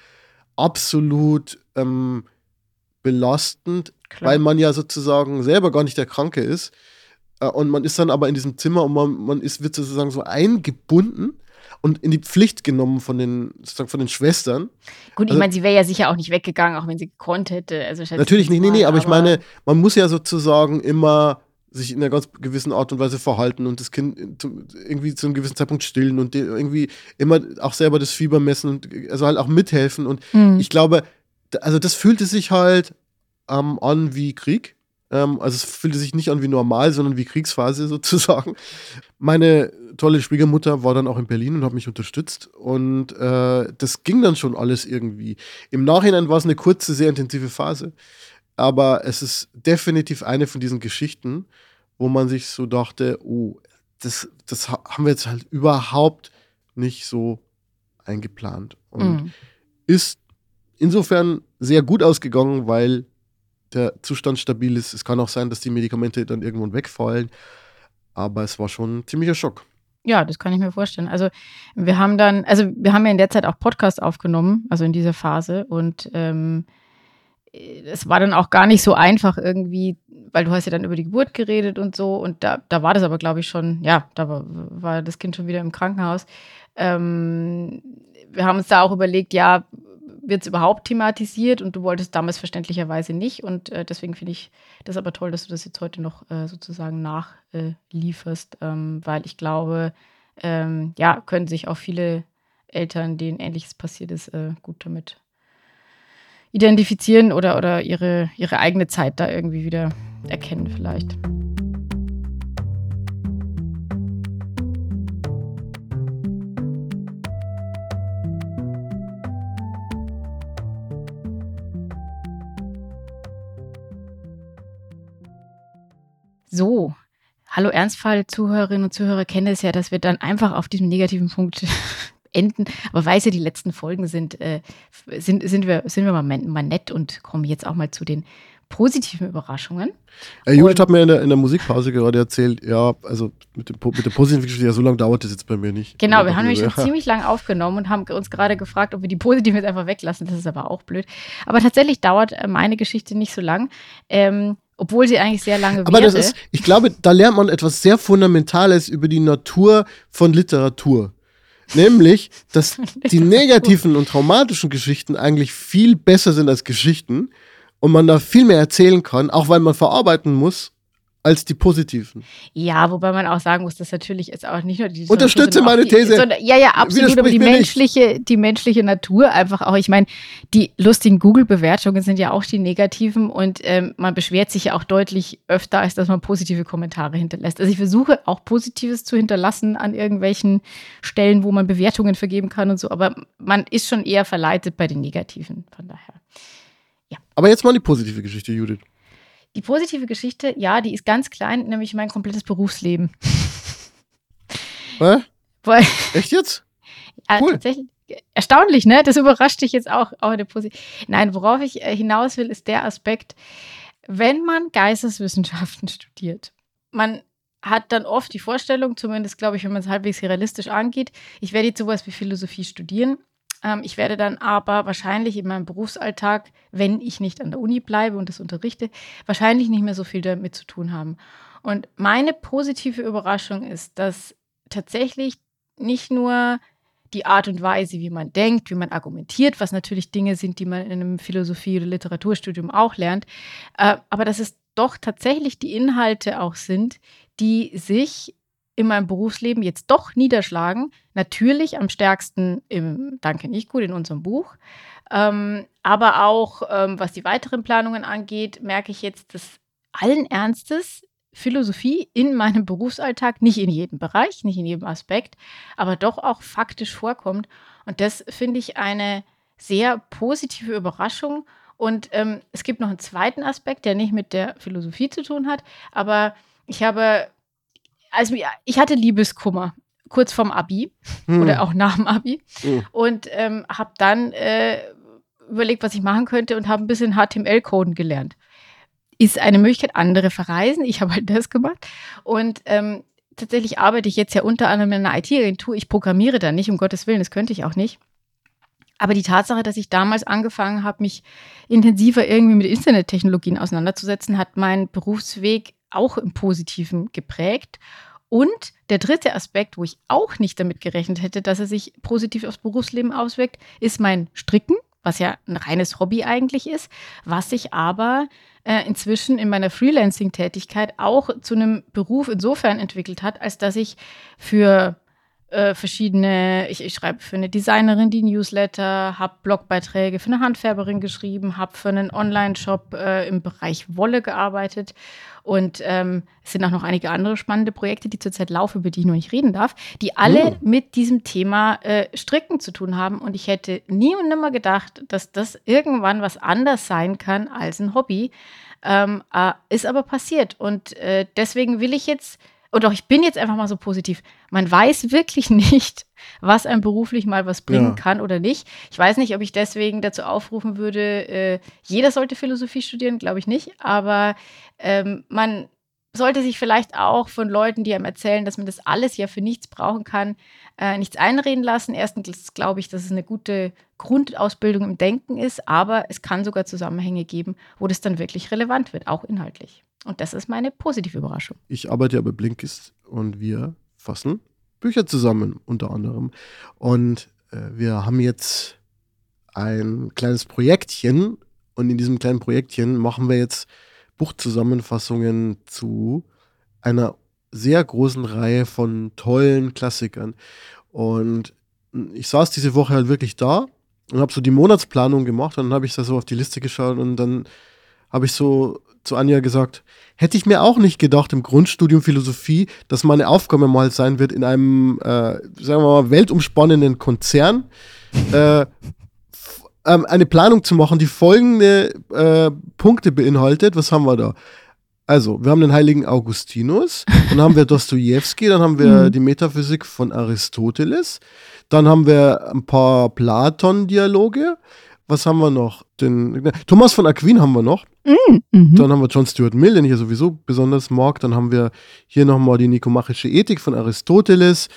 absolut ähm, belastend, klar. weil man ja sozusagen selber gar nicht der Kranke ist. Äh, Und man ist dann aber in diesem Zimmer und man, man ist, wird sozusagen so eingebunden und in die Pflicht genommen von den, sozusagen von den Schwestern. Gut, ich also- meine, sie wäre ja sicher auch nicht weggegangen, auch wenn sie gekonnt hätte. Also Natürlich ich nicht, nee, nee, aber ich meine, man muss ja sozusagen immer sich in einer ganz gewissen Art und Weise verhalten und das Kind zum, irgendwie zu einem gewissen Zeitpunkt stillen und irgendwie immer auch selber das Fieber messen und also halt auch mithelfen. Und Mhm. ich glaube, also das fühlte sich halt ähm, an wie Krieg. Ähm, also es fühlte sich nicht an wie normal, sondern wie Kriegsphase sozusagen. Meine tolle Schwiegermutter war dann auch in Berlin und hat mich unterstützt. Und äh, das ging dann schon alles irgendwie. Im Nachhinein war es eine kurze, sehr intensive Phase. Aber es ist definitiv eine von diesen Geschichten, wo man sich so dachte, oh, das, das ha- haben wir jetzt halt überhaupt nicht so eingeplant. Und Mhm. ist insofern sehr gut ausgegangen, weil der Zustand stabil ist. Es kann auch sein, dass die Medikamente dann irgendwann wegfallen. Aber es war schon ein ziemlicher Schock. Ja, das kann ich mir vorstellen. Also wir haben dann, also wir haben ja in der Zeit auch Podcast aufgenommen, also in dieser Phase. Und ähm, es war dann auch gar nicht so einfach irgendwie, weil du hast ja dann über die Geburt geredet und so. Und da, da war das aber, glaube ich, schon, ja, da war, war das Kind schon wieder im Krankenhaus. Ähm, wir haben uns da auch überlegt, ja, wird es überhaupt thematisiert? Und du wolltest damals verständlicherweise nicht. Und äh, deswegen finde ich das aber toll, dass du das jetzt heute noch äh, sozusagen nachlieferst, ähm, weil ich glaube, ähm, ja, können sich auch viele Eltern, denen Ähnliches passiert ist, äh, gut damit identifizieren oder, oder ihre, ihre eigene Zeit da irgendwie wieder erkennen vielleicht. So, hallo Ernstfall-Zuhörerinnen und Zuhörer kennen es ja, dass wir dann einfach auf diesem negativen Punkt enden. Aber weil es ja die letzten Folgen sind, äh, sind, sind, wir, sind wir mal, mal nett und kommen jetzt auch mal zu den positiven Überraschungen. Äh, Judith hat mir in der, in der Musikpause gerade erzählt, ja, also mit, dem, mit der positiven Geschichte, ja, so lange dauert das jetzt bei mir nicht. Genau, wir haben nämlich schon ziemlich lang aufgenommen und haben uns gerade gefragt, ob wir die positiven jetzt einfach weglassen. Das ist aber auch blöd. Aber tatsächlich dauert äh, meine Geschichte nicht so lang. Ähm, obwohl sie eigentlich sehr lange Aber wäre. das ist, ich glaube, da lernt man etwas sehr Fundamentales über die Natur von Literatur. Nämlich, dass die negativen und traumatischen Geschichten eigentlich viel besser sind als Geschichten und man da viel mehr erzählen kann, auch weil man verarbeiten muss, als die positiven. Ja, wobei man auch sagen muss, dass natürlich jetzt auch nicht nur die Unterstütze meine die, These. Sondern, ja, ja, absolut, aber die menschliche, die menschliche Natur einfach auch. Ich meine, die lustigen Google-Bewertungen sind ja auch die negativen und ähm, man beschwert sich ja auch deutlich öfter, als dass man positive Kommentare hinterlässt. Also ich versuche auch Positives zu hinterlassen an irgendwelchen Stellen, wo man Bewertungen vergeben kann und so, aber man ist schon eher verleitet bei den negativen, von daher. Ja. Aber jetzt mal die positive Geschichte, Judith. Die positive Geschichte, ja, die ist ganz klein, nämlich mein komplettes Berufsleben. Hä? Weil, Echt jetzt? Ja, cool. tatsächlich. Erstaunlich, ne? Das überrascht dich jetzt auch. auch Nein, worauf ich äh, hinaus will, ist der Aspekt, wenn man Geisteswissenschaften studiert, man hat dann oft die Vorstellung, zumindest glaube ich, wenn man es halbwegs realistisch angeht, ich werde jetzt sowas wie Philosophie studieren ähm, ich werde dann aber wahrscheinlich in meinem Berufsalltag, wenn ich nicht an der Uni bleibe und das unterrichte, wahrscheinlich nicht mehr so viel damit zu tun haben. Und meine positive Überraschung ist, dass tatsächlich nicht nur die Art und Weise, wie man denkt, wie man argumentiert, was natürlich Dinge sind, die man in einem Philosophie- oder Literaturstudium auch lernt, äh, aber dass es doch tatsächlich die Inhalte auch sind, die sich in meinem Berufsleben jetzt doch niederschlagen. Natürlich am stärksten im Danke nicht gut in unserem Buch. Ähm, aber auch ähm, was die weiteren Planungen angeht, merke ich jetzt, dass allen Ernstes Philosophie in meinem Berufsalltag, nicht in jedem Bereich, nicht in jedem Aspekt, aber doch auch faktisch vorkommt. Und das finde ich eine sehr positive Überraschung. Und ähm, es gibt noch einen zweiten Aspekt, der nicht mit der Philosophie zu tun hat, aber ich habe also ich hatte Liebeskummer kurz vorm Abi hm. oder auch nach dem Abi hm. und ähm, habe dann äh, überlegt, was ich machen könnte und habe ein bisschen HTML-Coden gelernt. Ist eine Möglichkeit, andere verreisen. Ich habe halt das gemacht und ähm, tatsächlich arbeite ich jetzt ja unter anderem in einer IT-Agentur. Ich programmiere da nicht, um Gottes Willen, das könnte ich auch nicht. Aber die Tatsache, dass ich damals angefangen habe, mich intensiver irgendwie mit Internettechnologien auseinanderzusetzen, hat meinen Berufsweg auch im Positiven geprägt. Und der dritte Aspekt, wo ich auch nicht damit gerechnet hätte, dass er sich positiv aufs Berufsleben auswirkt, ist mein Stricken, was ja ein reines Hobby eigentlich ist, was sich aber äh, inzwischen in meiner Freelancing-Tätigkeit auch zu einem Beruf insofern entwickelt hat, als dass ich für äh, verschiedene, ich, ich, schreibe für eine Designerin die Newsletter, habe Blogbeiträge für eine Handfärberin geschrieben, habe für einen Online-Shop äh, im Bereich Wolle gearbeitet und ähm, es sind auch noch einige andere spannende Projekte, die zurzeit laufen, über die ich noch nicht reden darf, die alle oh. mit diesem Thema äh, Stricken zu tun haben. Und ich hätte nie und nimmer gedacht, dass das irgendwann was anders sein kann als ein Hobby. Ähm, äh, ist aber passiert. Und äh, deswegen will ich jetzt und auch ich bin jetzt einfach mal so positiv. Man weiß wirklich nicht, was einem beruflich mal was bringen ja. kann oder nicht. Ich weiß nicht, ob ich deswegen dazu aufrufen würde, äh, jeder sollte Philosophie studieren, glaube ich nicht. Aber ähm, man sollte sich vielleicht auch von Leuten, die einem erzählen, dass man das alles ja für nichts brauchen kann, äh, nichts einreden lassen. Erstens glaube ich, dass es eine gute Grundausbildung im Denken ist, aber es kann sogar Zusammenhänge geben, wo das dann wirklich relevant wird, auch inhaltlich. Und das ist meine positive Überraschung. Ich arbeite ja bei Blinkist und wir fassen Bücher zusammen, unter anderem. Und äh, wir haben jetzt ein kleines Projektchen und in diesem kleinen Projektchen machen wir jetzt Buchzusammenfassungen zu einer sehr großen Reihe von tollen Klassikern. Und ich saß diese Woche halt wirklich da und habe so die Monatsplanung gemacht und dann habe ich da so auf die Liste geschaut und dann habe ich so zu Anja gesagt, hätte ich mir auch nicht gedacht im Grundstudium Philosophie, dass meine Aufgabe mal sein wird, in einem, äh, sagen wir mal, weltumspannenden Konzern äh, ähm, eine Planung zu machen, die folgende äh, Punkte beinhaltet. Was haben wir da? Also, wir haben den heiligen Augustinus, dann haben wir Dostoevsky, dann haben wir Mhm. die Metaphysik von Aristoteles, dann haben wir ein paar Platon-Dialoge. Was haben wir noch? Den, Thomas von Aquin haben wir noch. Mhm. Dann haben wir John Stuart Mill, den ich ja sowieso besonders mag. Dann haben wir hier nochmal die nikomachische Ethik von Aristoteles.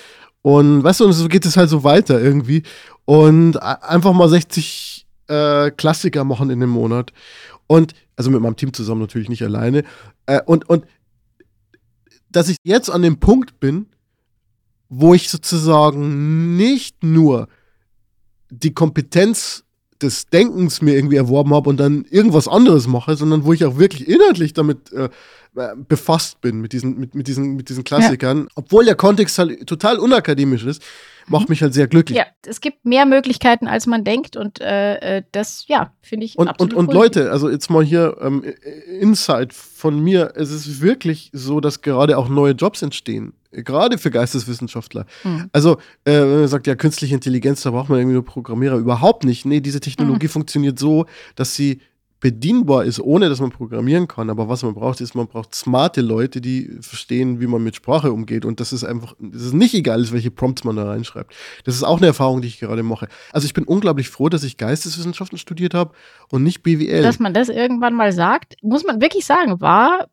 Und weißt du, und so geht es halt so weiter irgendwie. Und einfach mal 60 äh, Klassiker machen in dem Monat. Und, also mit meinem Team zusammen natürlich nicht alleine. Äh, und, und dass ich jetzt an dem Punkt bin, wo ich sozusagen nicht nur die Kompetenz des Denkens mir irgendwie erworben habe und dann irgendwas anderes mache, sondern wo ich auch wirklich inhaltlich damit äh, befasst bin, mit diesen, mit, mit diesen, mit diesen Klassikern. Obwohl der Kontext halt total unakademisch ist, macht mich halt sehr glücklich. Ja, es gibt mehr Möglichkeiten, als man denkt und äh, äh, das, ja, finde ich Und, und, absolut und positiv. Leute, also jetzt mal hier ähm, Insight von mir. Es ist wirklich so, dass gerade auch neue Jobs entstehen. Gerade für Geisteswissenschaftler. Hm. Also, äh, wenn man sagt, ja, künstliche Intelligenz, da braucht man irgendwie nur Programmierer. Überhaupt nicht. Nee, diese Mhm. Technologie funktioniert so, dass sie bedienbar ist, ohne dass man programmieren kann. Aber was man braucht, ist, man braucht smarte Leute, die verstehen, wie man mit Sprache umgeht. Und das ist einfach, das ist nicht egal, ist, welche Prompts man da reinschreibt. Das ist auch eine Erfahrung, die ich gerade mache. Also ich bin unglaublich froh, dass ich Geisteswissenschaften studiert habe und nicht BWL. Dass man das irgendwann mal sagt, muss man wirklich sagen, war,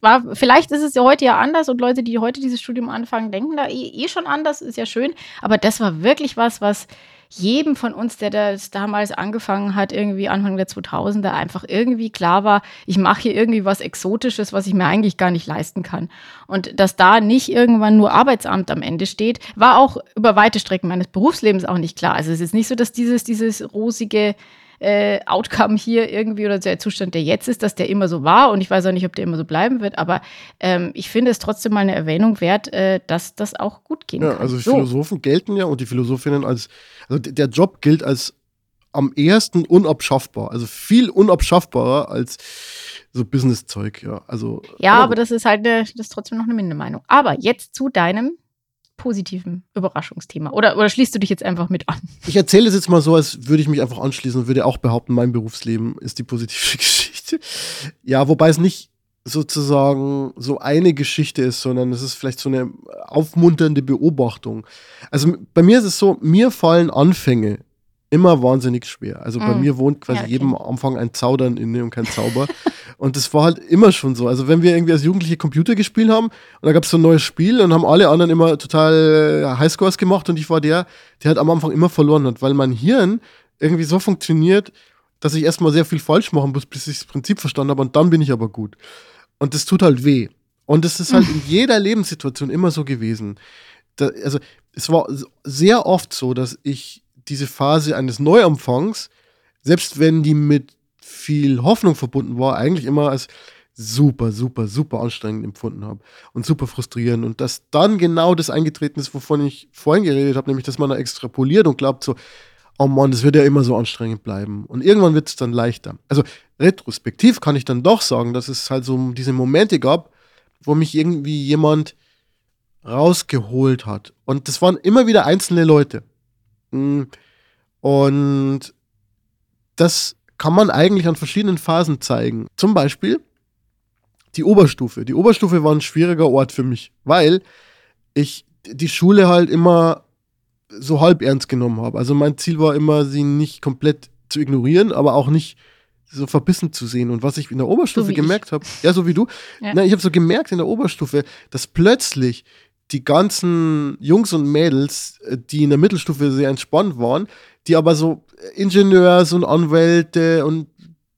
war, vielleicht ist es ja heute ja anders und Leute, die heute dieses Studium anfangen, denken da eh, eh schon anders, ist ja schön. Aber das war wirklich was, was jedem von uns, der das damals angefangen hat, irgendwie Anfang der 2000er, einfach irgendwie klar war, ich mache hier irgendwie was Exotisches, was ich mir eigentlich gar nicht leisten kann. Und dass da nicht irgendwann nur Arbeitsamt am Ende steht, war auch über weite Strecken meines Berufslebens auch nicht klar. Also es ist nicht so, dass dieses, dieses rosige äh, Outcome hier irgendwie oder der Zustand, der jetzt ist, dass der immer so war und ich weiß auch nicht, ob der immer so bleiben wird, aber ähm, ich finde es trotzdem mal eine Erwähnung wert, äh, dass das auch gut gehen Ja, kann. also so. Philosophen gelten ja und die Philosophinnen als, also der Job gilt als am ersten unabschaffbar, also viel unabschaffbarer als so Business-Zeug, ja. Also, Ja, aber das ist halt eine, das ist trotzdem noch eine Mindermeinung. Aber jetzt zu deinem positiven Überraschungsthema. Oder, oder schließt du dich jetzt einfach mit an? Ich erzähle es jetzt mal so, als würde ich mich einfach anschließen und würde auch behaupten, mein Berufsleben ist die positive Geschichte. Ja, wobei es nicht sozusagen so eine Geschichte ist, sondern es ist vielleicht so eine aufmunternde Beobachtung. Also bei mir ist es so, mir fallen Anfänge immer wahnsinnig schwer. Also bei Mm. mir wohnt quasi Ja, okay. jedem Anfang ein Zaudern inne und kein Zauber. und das war halt immer schon so. Also wenn wir irgendwie als Jugendliche Computer gespielt haben und da gab es so ein neues Spiel und haben alle anderen immer total äh, Highscores gemacht und ich war der, der halt am Anfang immer verloren hat, weil mein Hirn irgendwie so funktioniert, dass ich erstmal sehr viel falsch machen muss, bis ich das Prinzip verstanden habe und dann bin ich aber gut. Und das tut halt weh. Und das ist halt in jeder Lebenssituation immer so gewesen. Da, also es war sehr oft so, dass ich diese Phase eines Neuanfangs, selbst wenn die mit viel Hoffnung verbunden war, eigentlich immer als super, super, super anstrengend empfunden habe und super frustrierend. Und dass dann genau das eingetreten ist, wovon ich vorhin geredet habe, nämlich, dass man da extrapoliert und glaubt so, oh Mann, das wird ja immer so anstrengend bleiben. Und irgendwann wird es dann leichter. Also retrospektiv kann ich dann doch sagen, dass es halt so diese Momente gab, wo mich irgendwie jemand rausgeholt hat. Und das waren immer wieder einzelne Leute. Mm. Und das kann man eigentlich an verschiedenen Phasen zeigen. Zum Beispiel die Oberstufe. Die Oberstufe war ein schwieriger Ort für mich, weil ich die Schule halt immer so halb ernst genommen habe. Also mein Ziel war immer, sie nicht komplett zu ignorieren, aber auch nicht so verbissen zu sehen. Und was ich in der Oberstufe So gemerkt habe, ja, so wie du, Ja. na, ich habe so gemerkt in der Oberstufe, dass plötzlich die ganzen Jungs und Mädels, äh, die in der Mittelstufe sehr entspannt waren, die aber so Ingenieurs und Anwälte und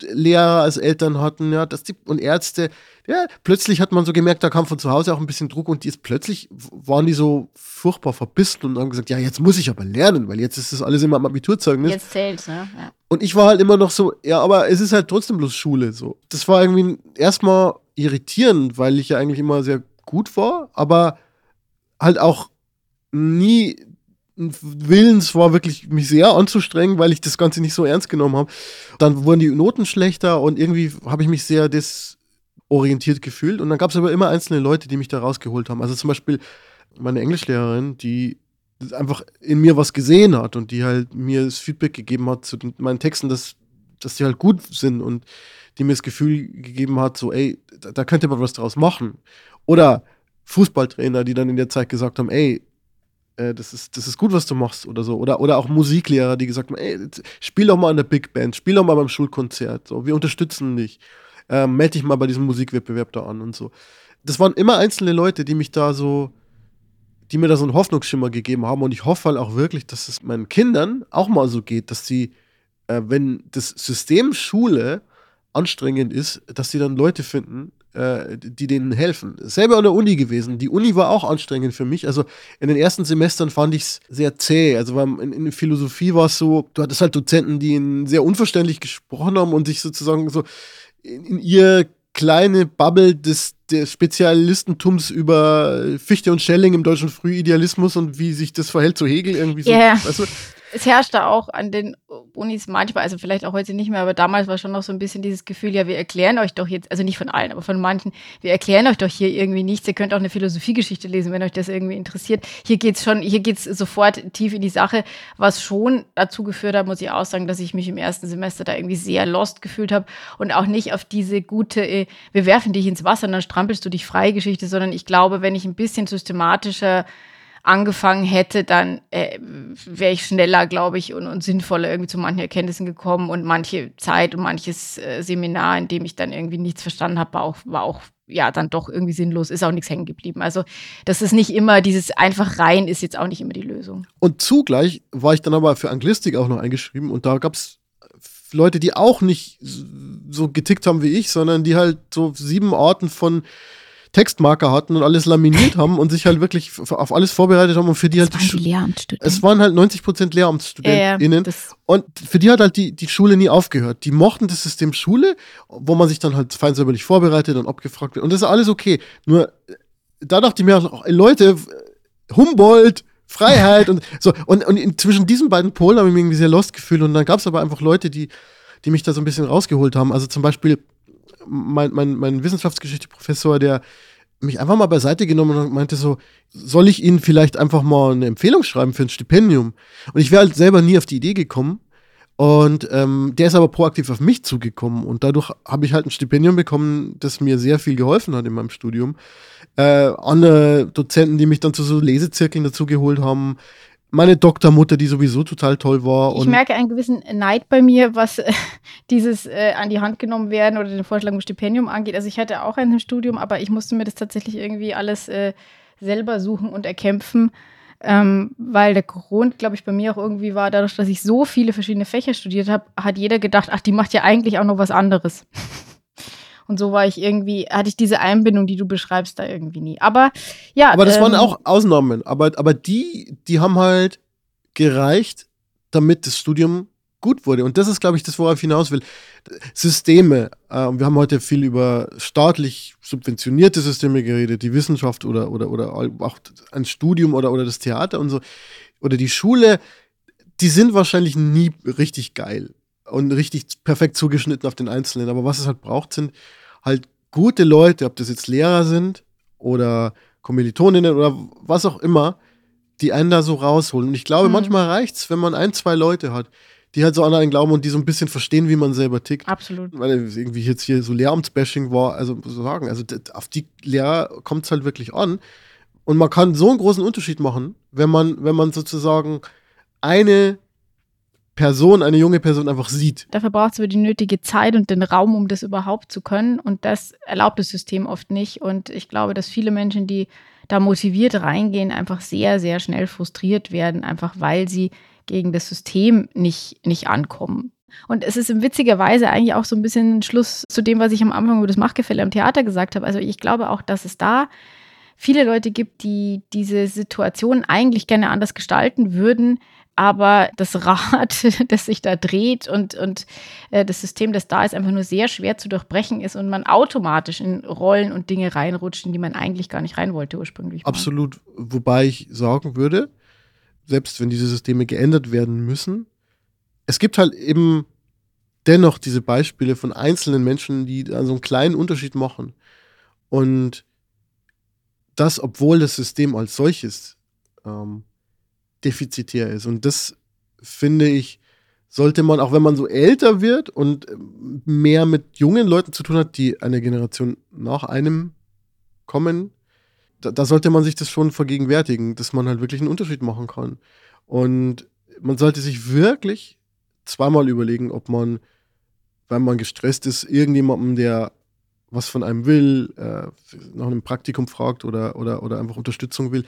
Lehrer als Eltern hatten, ja, dass die, und Ärzte, ja, plötzlich hat man so gemerkt, da kam von zu Hause auch ein bisschen Druck und die ist plötzlich waren die so furchtbar verbissen und haben gesagt, ja, jetzt muss ich aber lernen, weil jetzt ist das alles immer am Abiturzeugnis. Jetzt zählt's, ne? Ja. Und ich war halt immer noch so, ja, aber es ist halt trotzdem bloß Schule so. Das war irgendwie erstmal irritierend, weil ich ja eigentlich immer sehr gut war, aber halt auch nie willens war, wirklich mich sehr anzustrengen, weil ich das Ganze nicht so ernst genommen habe. Dann wurden die Noten schlechter und irgendwie habe ich mich sehr desorientiert gefühlt. Und dann gab es aber immer einzelne Leute, die mich da rausgeholt haben. Also zum Beispiel meine Englischlehrerin, die einfach in mir was gesehen hat und die halt mir das Feedback gegeben hat zu den, meinen Texten, dass dass die halt gut sind und die mir das Gefühl gegeben hat, so, ey, da, da könnte man was draus machen. Oder Fußballtrainer, die dann in der Zeit gesagt haben, ey, äh, das ist, das ist gut, was du machst oder so. Oder, oder auch Musiklehrer, die gesagt haben, ey, spiel doch mal an der Big Band, spiel doch mal beim Schulkonzert. So, wir unterstützen dich. Ähm, melde dich mal bei diesem Musikwettbewerb da an und so. Das waren immer einzelne Leute, die mich da so, die mir da so einen Hoffnungsschimmer gegeben haben. Und ich hoffe halt auch wirklich, dass es meinen Kindern auch mal so geht, dass sie, äh, wenn das System Schule anstrengend ist, dass sie dann Leute finden, äh, die denen helfen. Selber an der Uni gewesen. Die Uni war auch anstrengend für mich. Also in den ersten Semestern fand ich es sehr zäh. Also in, in Philosophie war es so, du hattest halt Dozenten, die sehr unverständlich gesprochen haben und sich sozusagen so in, in ihr kleine Bubble des, des Spezialistentums über Fichte und Schelling im deutschen Frühidealismus und wie sich das verhält zu Hegel irgendwie so. Yeah. Weißt du? es herrschte auch an den Unis manchmal, also vielleicht auch heute nicht mehr, aber damals war schon noch so ein bisschen dieses Gefühl, ja, wir erklären euch doch jetzt, also nicht von allen, aber von manchen, wir erklären euch doch hier irgendwie nichts. Ihr könnt auch eine Philosophiegeschichte lesen, wenn euch das irgendwie interessiert. Hier geht's schon, hier geht's sofort tief in die Sache, was schon dazu geführt hat, muss ich auch sagen, dass ich mich im ersten Semester da irgendwie sehr lost gefühlt habe und auch nicht auf diese gute, äh, wir werfen dich ins Wasser und dann strampelst du dich frei Geschichte, sondern ich glaube, wenn ich ein bisschen systematischer angefangen hätte, dann äh, wäre ich schneller, glaube ich, und, und, sinnvoller irgendwie zu manchen Erkenntnissen gekommen und manche Zeit und manches äh, Seminar, in dem ich dann irgendwie nichts verstanden habe, war auch, war auch ja dann doch irgendwie sinnlos, ist auch nichts hängen geblieben. Also das ist nicht immer, dieses einfach rein ist jetzt auch nicht immer die Lösung. Und zugleich war ich dann aber für Anglistik auch noch eingeschrieben und da gab es Leute, die auch nicht so getickt haben wie ich, sondern die halt so sieben Orten von Textmarker hatten und alles laminiert haben und sich halt wirklich auf alles vorbereitet haben und für die das halt die, die Lehramtsstudenten. Es waren halt 90 Prozent LehramtsstudentInnen ja, und für die hat halt die, die Schule nie aufgehört. Die mochten das System Schule, wo man sich dann halt fein säuberlich vorbereitet und abgefragt wird und das ist alles okay. Nur da dachte ich mir auch, Leute, Humboldt, Freiheit und so. Und, und zwischen diesen beiden Polen habe ich mich irgendwie sehr lost gefühlt. Und dann gab es aber einfach Leute, die, die mich da so ein bisschen rausgeholt haben. Also zum Beispiel mein, mein, mein Wissenschaftsgeschichte-Professor, der mich einfach mal beiseite genommen und meinte so, soll ich Ihnen vielleicht einfach mal eine Empfehlung schreiben für ein Stipendium? Und ich wäre halt selber nie auf die Idee gekommen. Und ähm, der ist aber proaktiv auf mich zugekommen und dadurch habe ich halt ein Stipendium bekommen, das mir sehr viel geholfen hat in meinem Studium. Äh, andere Dozenten, die mich dann zu so Lesezirkeln dazugeholt haben, meine Doktormutter, die sowieso total toll war. ich merke einen gewissen Neid bei mir, was äh, dieses äh, an die Hand genommen werden oder den Vorschlag um Stipendium angeht. Also ich hatte auch ein Studium, aber ich musste mir das tatsächlich irgendwie alles äh, selber suchen und erkämpfen. Ähm, weil der Grund, glaube ich, bei mir auch irgendwie war, dadurch, dass ich so viele verschiedene Fächer studiert habe, hat jeder gedacht, ach, die macht ja eigentlich auch noch was anderes. Und so war ich irgendwie, hatte ich diese Einbindung, die du beschreibst, da irgendwie nie. Aber ja. Aber das ähm, waren auch Ausnahmen. Aber, aber die, die haben halt gereicht, damit das Studium gut wurde. Und das ist, glaube ich, das, worauf ich hinaus will. Systeme. Äh, wir haben heute viel über staatlich subventionierte Systeme geredet, die Wissenschaft oder, oder, oder auch ein Studium oder, oder das Theater und so. Oder die Schule, die sind wahrscheinlich nie richtig geil und richtig perfekt zugeschnitten auf den Einzelnen. Aber was es halt braucht, sind halt gute Leute, ob das jetzt Lehrer sind oder Kommilitoninnen oder was auch immer, die einen da so rausholen. Und ich glaube, mhm. manchmal reicht es, wenn man ein, zwei Leute hat, die halt so an einen glauben und die so ein bisschen verstehen, wie man selber tickt. Absolut. Weil irgendwie jetzt hier so Lehramtsbashing war, also so sagen, also auf die Lehrer kommt es halt wirklich an. Und man kann so einen großen Unterschied machen, wenn man, wenn man sozusagen eine Person, eine junge Person einfach sieht. Dafür braucht es aber die nötige Zeit und den Raum, um das überhaupt zu können. Und das erlaubt das System oft nicht. Und ich glaube, dass viele Menschen, die da motiviert reingehen, einfach sehr, sehr schnell frustriert werden, einfach weil sie gegen das System nicht, nicht ankommen. Und es ist in witziger Weise eigentlich auch so ein bisschen ein Schluss zu dem, was ich am Anfang über das Machtgefälle am Theater gesagt habe. Also ich glaube auch, dass es da viele Leute gibt, die diese Situation eigentlich gerne anders gestalten würden, aber das Rad, das sich da dreht und, und äh, das System, das da ist, einfach nur sehr schwer zu durchbrechen ist und man automatisch in Rollen und Dinge reinrutscht, in die man eigentlich gar nicht rein wollte ursprünglich. Absolut. Wobei ich sagen würde, selbst wenn diese Systeme geändert werden müssen, es gibt halt eben dennoch diese Beispiele von einzelnen Menschen, die da so einen kleinen Unterschied machen. Und das, obwohl das System als solches ähm, defizitär ist. Und das finde ich sollte man, auch wenn man so älter wird und mehr mit jungen Leuten zu tun hat, die eine Generation nach einem kommen, da, da, sollte man sich das schon vergegenwärtigen, dass man halt wirklich einen Unterschied machen kann. Und man sollte sich wirklich zweimal überlegen, ob man, wenn man gestresst ist, irgendjemandem, der was von einem will, äh, nach einem Praktikum fragt oder, oder, oder einfach Unterstützung will,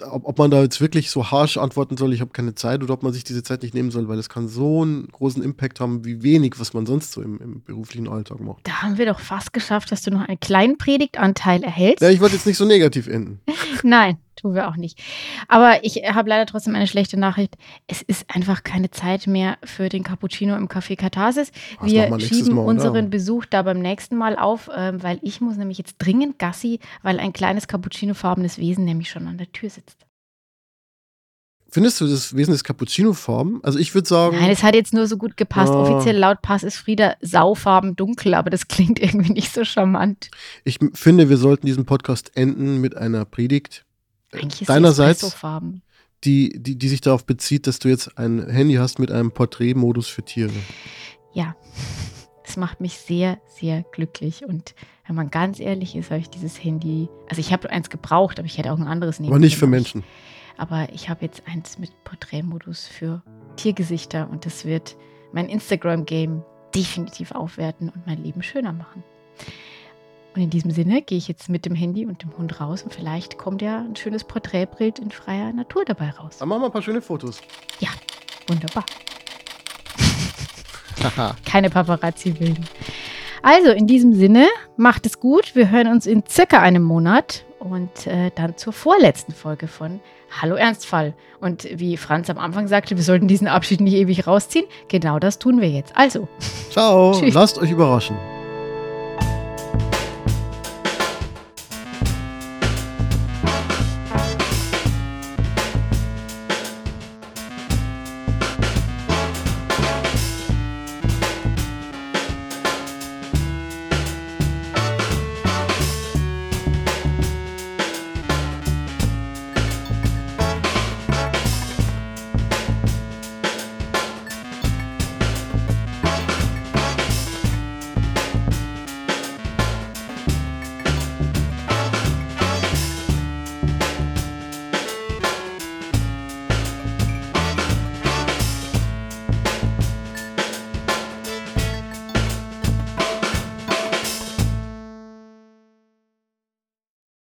ob, ob man da jetzt wirklich so harsh antworten soll, ich habe keine Zeit, oder ob man sich diese Zeit nicht nehmen soll, weil es kann so einen großen Impact haben, wie wenig, was man sonst so im, im beruflichen Alltag macht. Da haben wir doch fast geschafft, dass du noch einen kleinen Predigtanteil erhältst. Ja, ich wollte jetzt nicht so negativ enden. Nein, tun wir auch nicht. Aber ich habe leider trotzdem eine schlechte Nachricht. Es ist einfach keine Zeit mehr für den Cappuccino im Café Katharsis. Wir schieben Mal, unseren Besuch da beim nächsten Mal auf, äh, weil ich muss nämlich jetzt dringend Gassi, weil ein kleines Cappuccino-farbenes Wesen nämlich schon an der Tür sitzt. Findest du das Wesen des Cappuccino-Farben? Also ich würde sagen. Nein, es hat jetzt nur so gut gepasst. Oh. Offiziell laut Pass ist Frieda saufarben dunkel, aber das klingt irgendwie nicht so charmant. Ich finde, wir sollten diesen Podcast enden mit einer Predigt eigentlich deinerseits, die, die, die sich darauf bezieht, dass du jetzt ein Handy hast mit einem Porträtmodus für Tiere. Ja, das macht mich sehr, sehr glücklich. Und wenn man ganz ehrlich ist, habe ich dieses Handy, also ich habe eins gebraucht, aber ich hätte auch ein anderes nehmen Aber nicht für Menschen. Aber ich habe jetzt eins mit Porträtmodus für Tiergesichter und das wird mein Instagram-Game definitiv aufwerten und mein Leben schöner machen. Und in diesem Sinne gehe ich jetzt mit dem Handy und dem Hund raus und vielleicht kommt ja ein schönes Porträtbild in freier Natur dabei raus. Dann machen wir ein paar schöne Fotos. Ja, wunderbar. Keine Paparazzi-Bilder. Also in diesem Sinne, macht es gut. Wir hören uns in circa einem Monat und äh, dann zur vorletzten Folge von Hallo Ernstfall. Und wie Franz am Anfang sagte, wir sollten diesen Abschied nicht ewig rausziehen. Genau das tun wir jetzt. Also. Ciao. Lasst euch überraschen.